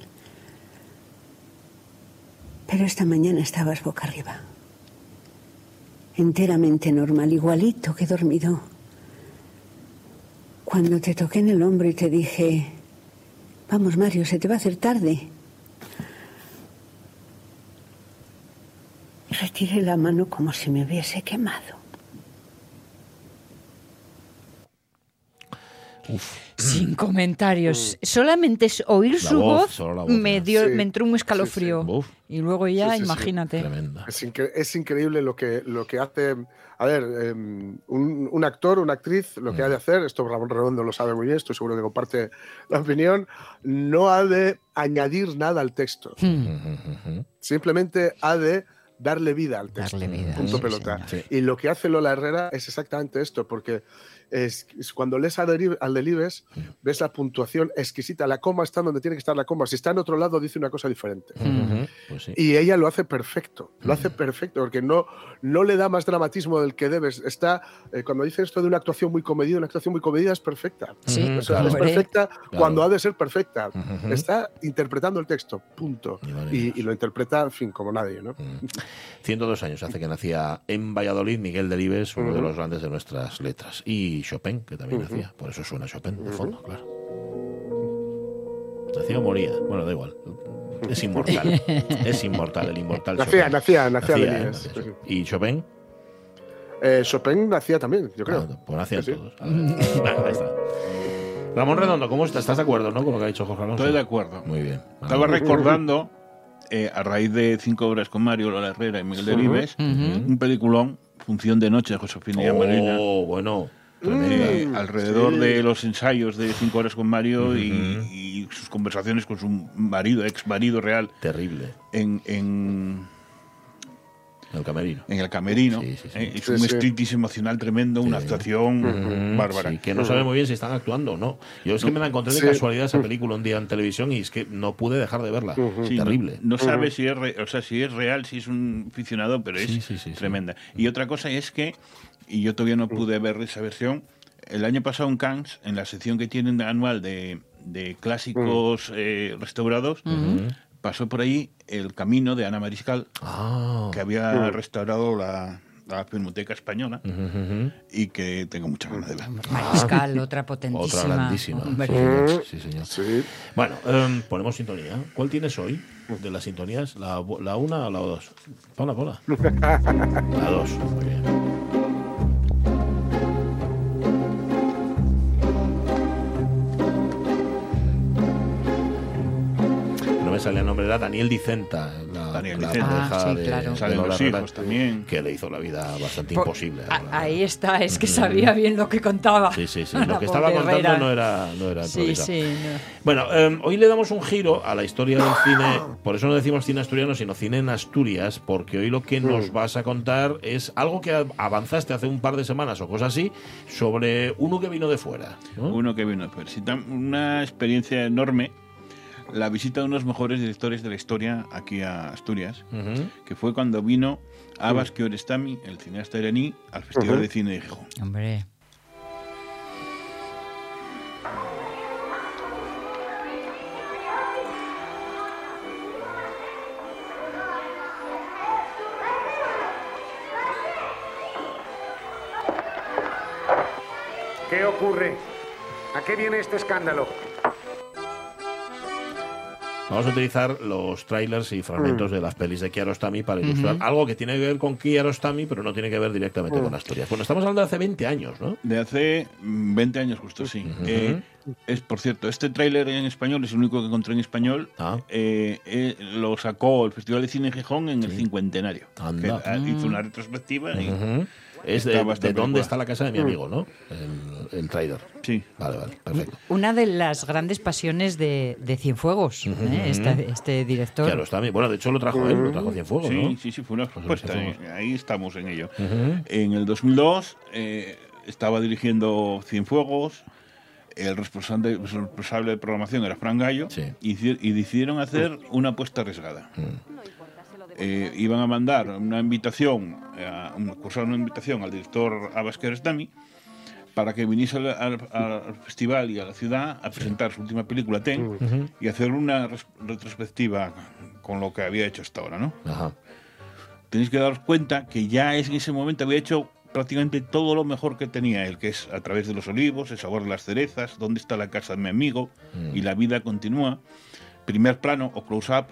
Pero esta mañana estabas boca arriba. Enteramente normal, igualito que dormido. Cuando te toqué en el hombro y te dije, vamos Mario, se te va a hacer tarde. Retiré la mano como si me hubiese quemado. Sin comentarios. Solamente es oír La su voz, me, dio, Sí. me entró un escalofrío. Y luego ya, Sí, sí, sí. imagínate. Es, incre- es increíble lo que, lo que hace. A ver, eh, un, un actor, una actriz, lo que ha de hacer, esto Ramón Redondo lo sabe muy bien, estoy seguro que comparte la opinión, no ha de añadir nada al texto. Hmm. Simplemente ha de darle vida al texto. Darle vida, Punto sí, pelota. Y lo que hace Lola Herrera es exactamente esto, porque es, es cuando lees al Delibes, ves la puntuación exquisita. La coma está donde tiene que estar la coma. Si está en otro lado, dice una cosa diferente. Pues sí. Y ella lo hace perfecto, lo hace perfecto, porque no, no le da más dramatismo del que debes. Está, eh, cuando dice esto de una actuación muy comedida, una actuación muy comedida es perfecta. Sí, Ujú, O sea, claro. es perfecta cuando ha de ser perfecta. Está interpretando el texto, punto. Y, lo interpreta, en fin, como nadie, ¿no? Mm. 102 años hace que nacía en Valladolid Miguel Delibes, uno de los grandes de nuestras letras. Y Chopin, que también nacía. Por eso suena Chopin de fondo, claro. Nacía o moría. Bueno, da igual. Es inmortal. es inmortal, el inmortal Nacía, Chopin. nacía, nacía. ¿eh? ¿Y Chopin? Eh, Chopin nacía también, yo creo. Ah, pues nacían Sí, todos. A ver. Venga, ahí está. Ramón Redondo, ¿cómo estás? ¿Estás de acuerdo no, con lo que ha dicho Jorge Alonso? Estoy de acuerdo. Muy bien. Estaba recordando, eh, a raíz de cinco obras con Mario Lola Herrera y Miguel Delibes, un peliculón, Función de Noche de Josefina Oh, Marina. bueno. Eh, alrededor sí. de los ensayos de cinco horas con Mario y, y sus conversaciones con su marido, ex marido real, Terrible. en, en, El camerino. en el camerino. Sí, sí, sí. Eh, es Sí, un sí. striptease emocional tremendo, una actuación bárbara. Sí, que no sabe muy bien si están actuando o no. Yo es que me la encontré de Sí. casualidad esa película un día en televisión y es que no pude dejar de verla. Terrible. No, sabe si es, re- o sea, si es real, si es un ficcionado, pero es Sí, sí, sí, sí. tremenda. Y otra cosa es que, y yo todavía no pude ver esa versión, el año pasado en Cannes, en la sección que tienen anual de, de clásicos eh, restaurados, pasó por ahí el camino de Ana Mariscal, Ah. que había restaurado la, la Filmoteca Española Ujú, ujú. y que tengo muchas ganas de ver. Mariscal, otra potentísima. Otra grandísima. Sí, señor. Sí, señor. Sí. Bueno, em, ponemos sintonía. ¿Cuál tienes hoy de las sintonías? ¿La, la una o la dos? Ponla, ponla. La dos. Muy bien. Sale el nombre, era Daniel Dicenta. La, Daniel la Vicente. pareja Ah, sí, de- claro. de Salen Lola los hijos también. que le hizo la vida bastante Por- imposible. a- ahí está, es que sabía bien lo que contaba. Sí, sí, sí. Lo que estaba contando Herrera. no era, no era Sí, sí. no. Bueno, eh, hoy le damos un giro a la historia del cine, por eso no decimos cine asturiano, sino cine en Asturias, porque hoy lo que nos vas a contar es algo que avanzaste hace un par de semanas o cosas así, sobre uno que vino de fuera. ¿no? Uno que vino. Sí, tam- Una experiencia enorme. La visita de unos mejores directores de la historia aquí a Asturias, que fue cuando vino Abbas Kiarostami, el cineasta iraní, al Festival de Cine de Gijón. Hombre. ¿Qué ocurre? ¿A qué viene este escándalo? Vamos a utilizar los trailers y fragmentos de las pelis de Kiarostami para ilustrar algo que tiene que ver con Kiarostami, pero no tiene que ver directamente con Asturias. Bueno, estamos hablando de hace 20 años, ¿no? De hace mm, 20 años justo, sí. Eh, es, por cierto, este tráiler en español es el único que encontré en español. Ah. Eh, eh, lo sacó el Festival de Cine Gijón en el cincuentenario. Anda. Que, ah, hizo una retrospectiva y. Es de, está de dónde está la casa de mi amigo, ¿no? El, el trailer. Sí. Vale, vale, perfecto. Una de las grandes pasiones de, de Cienfuegos, ¿eh? este, este director. Kiarostami. Bueno, de hecho lo trajo él, lo trajo Cienfuegos, Sí, ¿no? sí, sí, fue una propuesta. Cienfuegos. eh, Ahí estamos en ello. En el 2002 eh, estaba dirigiendo Cienfuegos. El responsable, el responsable de programación era Fran Gallo. Y, decidieron hacer una apuesta arriesgada. Eh, iban a mandar una invitación, a, un- cursar una invitación al director Abbas Kiarostami para que viniese al, al- al festival y a la ciudad a presentar su última película, Ten, Ujú. y hacer una retrospectiva con lo que había hecho hasta ahora, ¿no? Ajá. Tenéis que daros cuenta que ya en ese momento había hecho prácticamente todo lo mejor que tenía él, que es a través de los olivos, el sabor de las cerezas, dónde está la casa de mi amigo, Mm. y la vida continúa, primer plano o close-up,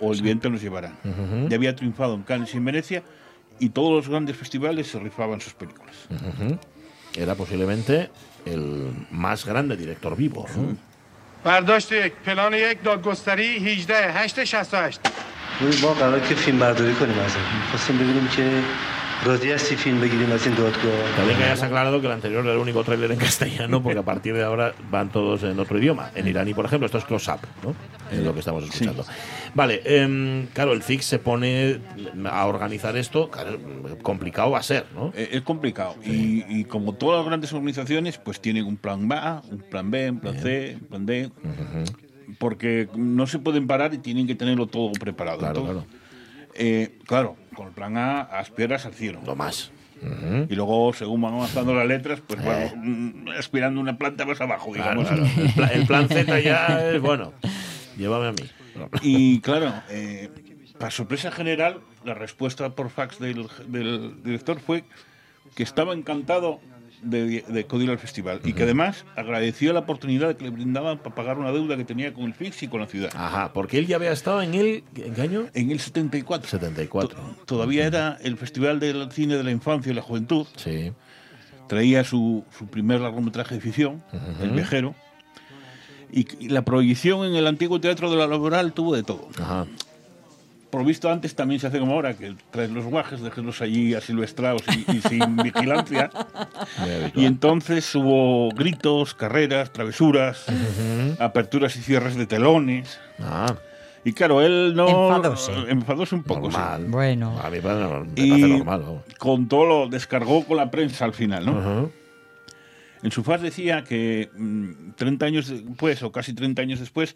o el viento nos llevará. Ujú. Ya había triunfado en Cannes y en Venecia, y todos los grandes festivales se rifaban sus películas. Ujú. Era posiblemente el más grande director vivo. ¿no? برداشت یک پلان یک دادگستری 18 868 روی ما قرار که فیلم برداری کنیم ازش میخواستیم ببینیم که también que hayas aclarado que el anterior era el único tráiler en castellano, porque a partir de ahora van todos en otro idioma. En iraní, por ejemplo, esto es close up, ¿no? Es lo que estamos escuchando. Vale, eh, claro, el FIX se pone a organizar esto, complicado va a ser, ¿no? Eh, es complicado. Y, como todas las grandes organizaciones, pues tienen un plan A, un plan B, un plan Bien. C, un plan D. Porque no se pueden parar y tienen que tenerlo todo preparado. Claro, claro. Eh, claro, con el plan A aspiras al cielo. Lo más. Y luego, según van avanzando las letras, pues bueno, mm, aspirando una planta más abajo, Claro, digamos. claro. El, pla- el plan Z ya es bueno. Llévame a mí. Y claro, eh, para sorpresa general, la respuesta por fax del, del director fue que estaba encantado de, de acudir al festival y que además agradeció la oportunidad que le brindaban para pagar una deuda que tenía con el FIX y con la ciudad. Ajá, porque él ya había estado en el. ¿En qué año? En el 74. 74. Todavía era el Festival del Cine de la Infancia y la Juventud. Sí. Traía su, su primer largometraje de ficción, El Viajero. Y, y la prohibición en el antiguo Teatro de la Laboral tuvo de todo. Ajá. Por visto antes también se hace como ahora, que traes los guajes, déjenlos allí asilvestrados y, y sin vigilancia. Y entonces hubo gritos, carreras, travesuras, aperturas y cierres de telones. Ah. Y claro, él no... Enfadóse. Enfadóse un poco, sí. Normal. Bueno. A mí me parece me Y parece normal. vamos. con todo lo descargó con la prensa al final, ¿no? Ajá. En su faz decía que mm, 30 años después, o casi 30 años después,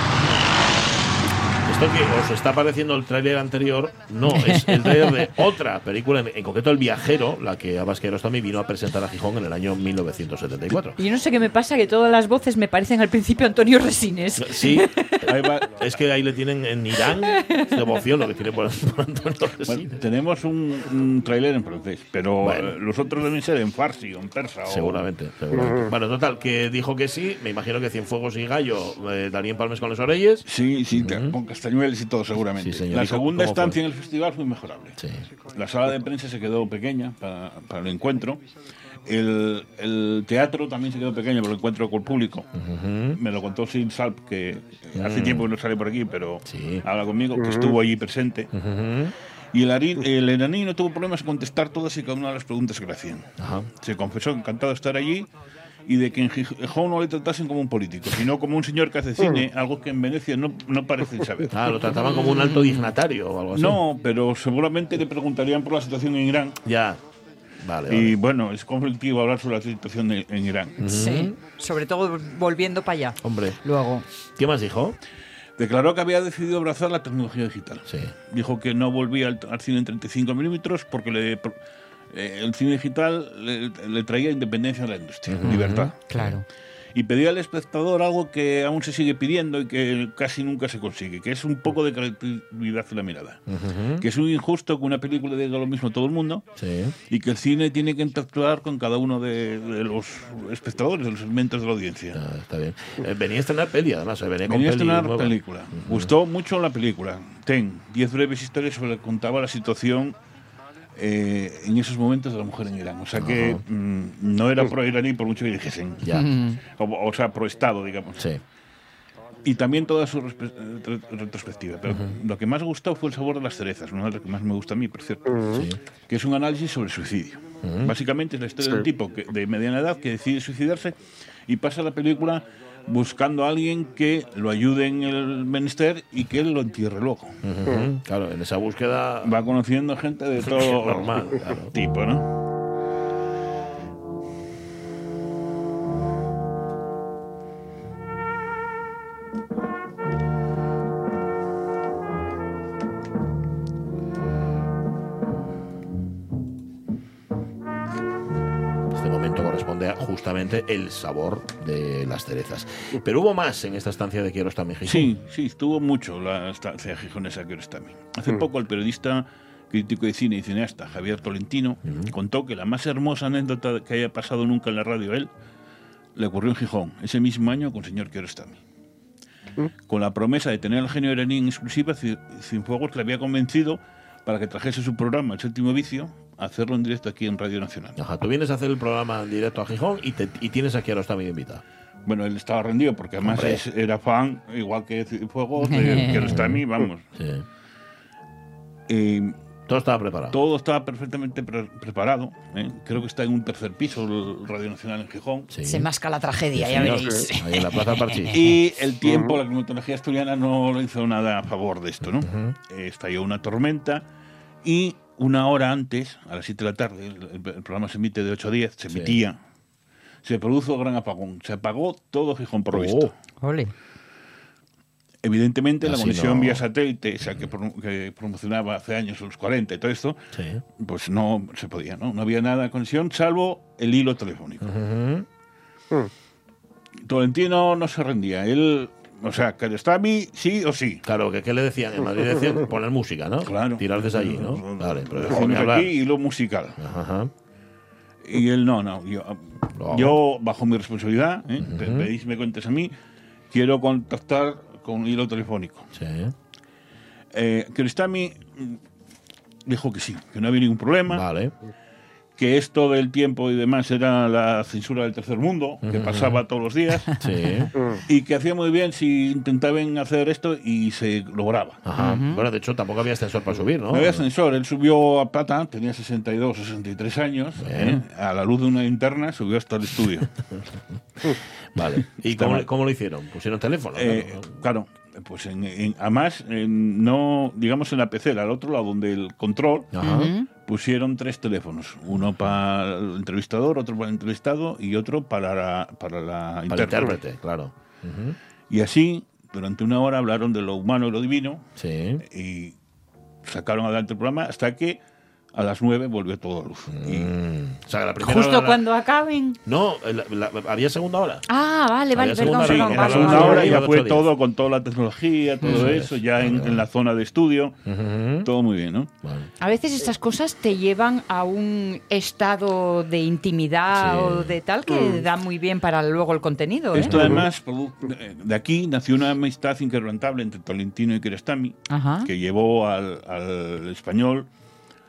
Esto que os está pareciendo el tráiler anterior, no, es el tráiler de otra película, en, en concreto El Viajero, la que Abbas Kiarostami vino a presentar a Gijón en el año 1974. Y yo no sé qué me pasa, que todas las voces me parecen al principio Antonio Resines. Sí, va- es que ahí le tienen en Irán devoción lo que tiene por, por Antonio Bueno, Resines. tenemos un, un tráiler en francés, pero Bueno. eh, los otros deben ser en farsi o en persa. o- Seguramente, seguramente. Bueno, total, que dijo que sí. Me imagino que Cienfuegos y Gallo eh, darían palmes con los orelles. Sí, sí, con castellano pasañuelos y todo, seguramente. Sí, señor. La ¿Y cómo- segunda estancia fue? en el festival fue mejorable. La sala de prensa se quedó pequeña para, para el encuentro. El, el teatro también se quedó pequeño por el encuentro con el público. Me lo contó Sil Salp, que hace Mm. tiempo que no sale por aquí, pero habla conmigo, que Ujú. estuvo allí presente. Y el, el enaní no tuvo problemas en contestar todas y cada una de las preguntas que le hacían. Se confesó encantado de estar allí y de que en Gijón no le tratasen como un político, sino como un señor que hace cine, algo que en Venecia no, no parece saber. Ah, lo trataban como un alto dignatario o algo así. No, pero seguramente le preguntarían por la situación en Irán. Ya. Vale, Y bueno, es conflictivo hablar sobre la situación de- en Irán. Sí, sobre todo volviendo para allá. Hombre. Luego. ¿Qué más dijo? Declaró que había decidido abrazar la tecnología digital. Sí. Dijo que no volvía al, al cine en 35 milímetros porque le, eh, el cine digital le, le traía independencia a la industria, Ujú. libertad. Claro. Y pedía al espectador algo que aún se sigue pidiendo y que casi nunca se consigue, que es un poco de creatividad en la mirada. Que es muy injusto que una película diga lo mismo a todo el mundo Sí. y que el cine tiene que interactuar con cada uno de, de los espectadores, de los segmentos de la audiencia. Está bien. Eh, venía a estrenar peli, además. eh, Venía Venía a estrenar película. Gustó mucho la película. Ten, 10 breves historias sobre que contaba la situación eh, en esos momentos de la mujer en Irán. O sea que mm, no era pro iraní por mucho que dijesen. Ya. O, o sea, pro Estado, digamos. Sí. Y también toda su respe- re- retrospectiva. Pero lo que más gustó fue el sabor de las cerezas, una de las que más me gusta a mí, por cierto. Que es un análisis sobre el suicidio. Básicamente es la historia de un tipo que, de mediana edad que decide suicidarse y pasa la película buscando a alguien que lo ayude en el menester y que él lo entierre luego. Ujú. Claro, en esa búsqueda. Va conociendo gente de todo Normal, claro. tipo, ¿no? El sabor de las cerezas. Pero hubo más en esta estancia de Kiarostami Gijón. Sí, sí, estuvo mucho la estancia gijonesa está Hace Mm. poco el periodista, crítico de cine y cineasta Javier Tolentino contó que la más hermosa anécdota que haya pasado nunca en la radio a él le ocurrió en Gijón, ese mismo año con el señor Kiarostami. Con la promesa de tener al genio iraní en exclusiva, Ci- Cienfuegos le había convencido para que trajese su programa, El Séptimo Vicio, hacerlo en directo aquí en Radio Nacional. Ajá, tú vienes a hacer el programa en directo a Gijón y, te- y tienes a Kiarostami invitado. Bueno, él estaba rendido porque además es- era fan, igual que Cienfuegos, de Kiarostami, vamos. Eh, todo estaba preparado. Todo estaba perfectamente pre- preparado. ¿eh? Creo que está en un tercer piso el Radio Nacional en Gijón. Se masca la tragedia, Sí, ya veréis. sí. Ahí en la Plaza Parchís. Y el tiempo, la climatología asturiana no le hizo nada a favor de esto, ¿no? Eh, estalló una tormenta y una hora antes, a las 7 de la tarde, el, el- programa se emite de 8 a 10, se Sí. emitía, se produjo gran apagón. Se apagó todo Gijón por Oh. visto. Ole. Evidentemente, la Así conexión no. vía satélite, esa que, pro- que promocionaba hace años, los 40 y todo esto, pues no se podía, ¿no? No había nada de conexión, salvo el hilo telefónico. Tolentino no se rendía. Él, o sea, que está a mí sí o sí. Claro, que ¿qué le decían? En Madrid decían poner música, ¿no? Claro. Tirar desde allí, ¿no? Vale, pero Decimos aquí hilo musical. Ajá. Y él, no, no. Yo, Lo bajo mi responsabilidad, ¿eh? Pedís me cuentes a mí, quiero contactar con hilo telefónico. Sí. Eh, Kiristami mm, dijo que sí, que no había ningún problema. Vale. Que esto del tiempo y demás era la censura del tercer mundo, que pasaba todos los días. Sí. Y que hacía muy bien si intentaban hacer esto y se lograba. Ajá. Bueno, de hecho, tampoco había ascensor para subir, ¿no? No había ascensor, él subió a pata, tenía 62 o 63 años. ¿eh? a la luz de una linterna subió hasta el estudio. Vale. ¿Y cómo, cómo lo hicieron? ¿Pusieron teléfono? Eh, claro, pues en, en- además, en- no, digamos en la pecera, al otro lado, donde el control, Ajá. Pusieron tres teléfonos. Uno para el entrevistador, otro para el entrevistado y otro para la, para la Para el intérprete. claro. Y así, durante una hora hablaron de lo humano y lo divino Sí. y sacaron adelante el programa hasta que a las 9 volvió todo a luz. O sea, la primera Justo hora- cuando acaben. No, la- la- había segunda hora. Ah, vale, vale, Había segunda perdón, hora. Sí, perdón. en la vale, segunda vale, hora vale. ya fue todo con toda la tecnología, todo Eso eso, es. ya en, en la zona de estudio, todo muy bien, ¿no? A veces estas cosas te llevan a un estado de intimidad Sí. o de tal que Mm. da muy bien para luego el contenido. ¿eh? Esto además, produ- de- de aquí nació una amistad inquebrantable entre Tolentino y Kiarostami, Ajá. que llevó al, al español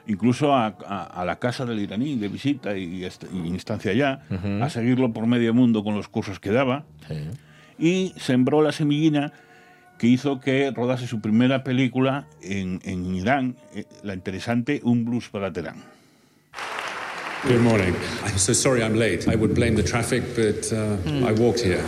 incluso a, a- a la casa del iraní de visita y, est- y instancia allá, a seguirlo por medio mundo con los cursos que daba, y sembró la semillina que hizo que rodase su primera película en, en Irán, eh, la interesante Un blues para Teherán. Good morning. I'm so sorry I'm late. I would blame the traffic, but uh, I walked here.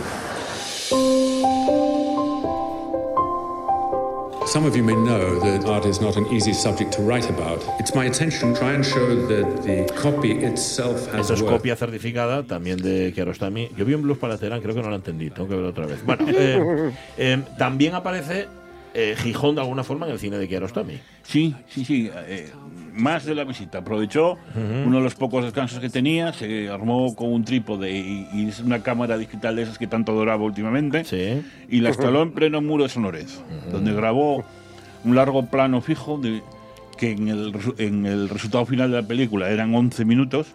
Some of you may know that art is not an easy subject to write about. It's my intention to try and show that the copy itself has Eso es copia certificada también de Kiarostami. Yo vi un blues para Teherán, creo que no lo entendí, tengo que verlo otra vez. Bueno, eh, eh, también aparece eh, Gijón de alguna forma en el cine de Kiarostami. Sí, sí, sí. eh, más de la visita. Aprovechó uno de los pocos descansos que tenía, se armó con un trípode y, y una cámara digital de esas que tanto adoraba últimamente. Y la instaló en pleno muro de Sonoret, donde grabó un largo plano fijo de, que en el, en el resultado final de la película eran 11 minutos.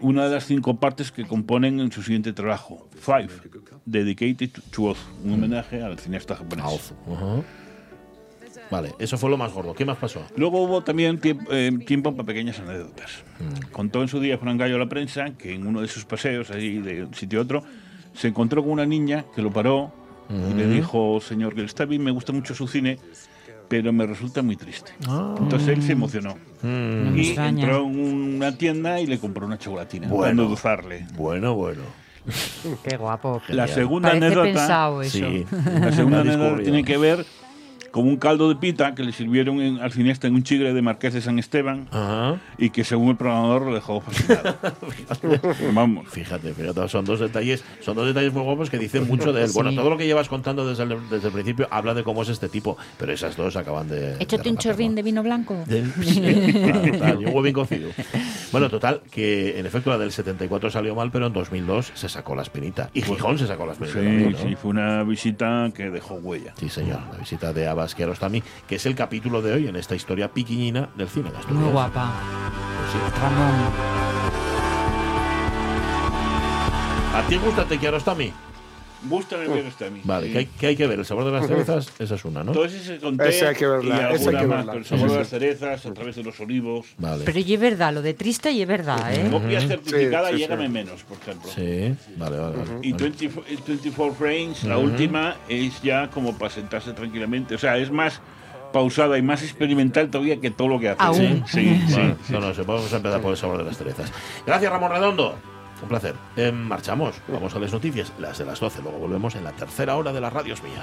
Una de las cinco partes que componen en su siguiente trabajo, Five, Dedicated to Oz, un homenaje al cineasta japonés. Vale, eso fue lo más gordo. ¿Qué más pasó? Luego hubo también tiemp- eh, tiempo para pequeñas anécdotas. Contó en su día Fran Gallo a la prensa que en uno de sus paseos ahí de un sitio a otro se encontró con una niña que lo paró y le Mm. dijo, señor, que está bien, me gusta mucho su cine, pero me resulta muy triste. Ah. Entonces él se emocionó. Mm. Y entró en una tienda y le compró una chocolatina Bueno. para endulzarle. Bueno, bueno. Qué guapo. La segunda Parece anécdota, pensado eso. Sí. la segunda anécdota tiene que ver con un caldo de pita que le sirvieron en- al cineasta en un chigre de Marqués de San Esteban y que según el programador lo dejó fascinado. Vamos. Fíjate, fíjate, son dos detalles, son dos detalles muy guapos que dicen mucho de él. Bueno, Sí. todo lo que llevas contando desde el, desde el principio habla de cómo es este tipo, pero esas dos acaban de. Échate un chorrín de vino blanco. Del- Sí, total, y un huevín cocido. Bueno, total, que en efecto la del 74 salió mal, pero en 2002 se sacó la espinita. Y Gijón se sacó la espinita. Sí, también, ¿no? sí, fue una visita que dejó huella. Sí, señor, la visita de Abbas Kiarostami, que es el capítulo de hoy en esta historia piquiñina del cine de. Muy guapa. Pues sí. Ramón. ¿A ti gusta Kiarostami? Gusta ver esta a mí. Vale, Sí. ¿qué hay, qué hay que ver? ¿El sabor de las cerezas? Esa es una, ¿no? Todo ese se conté Esa hay que verla, y esa hay que más, verla. pero el sabor Sí, de las sí. cerezas a través de los olivos. Vale. Pero y es verdad, lo de triste y es verdad, ¿eh? Copia certificada Sí, sí, llégame sí. menos, por ejemplo. Sí, vale, vale. vale. Y Vale. 20 eh, 24 frames, la Ujú. última, es ya como para sentarse tranquilamente. O sea, es más pausada y más experimental todavía que todo lo que hace. Aún. Sí, sí, Bueno, sí. No, no, sé, vamos a empezar por el sabor de las cerezas. Gracias, Ramón Redondo. Un placer. Eh, marchamos. Vamos a las noticias, las de las 12. Luego volvemos en la tercera hora de las radios mía.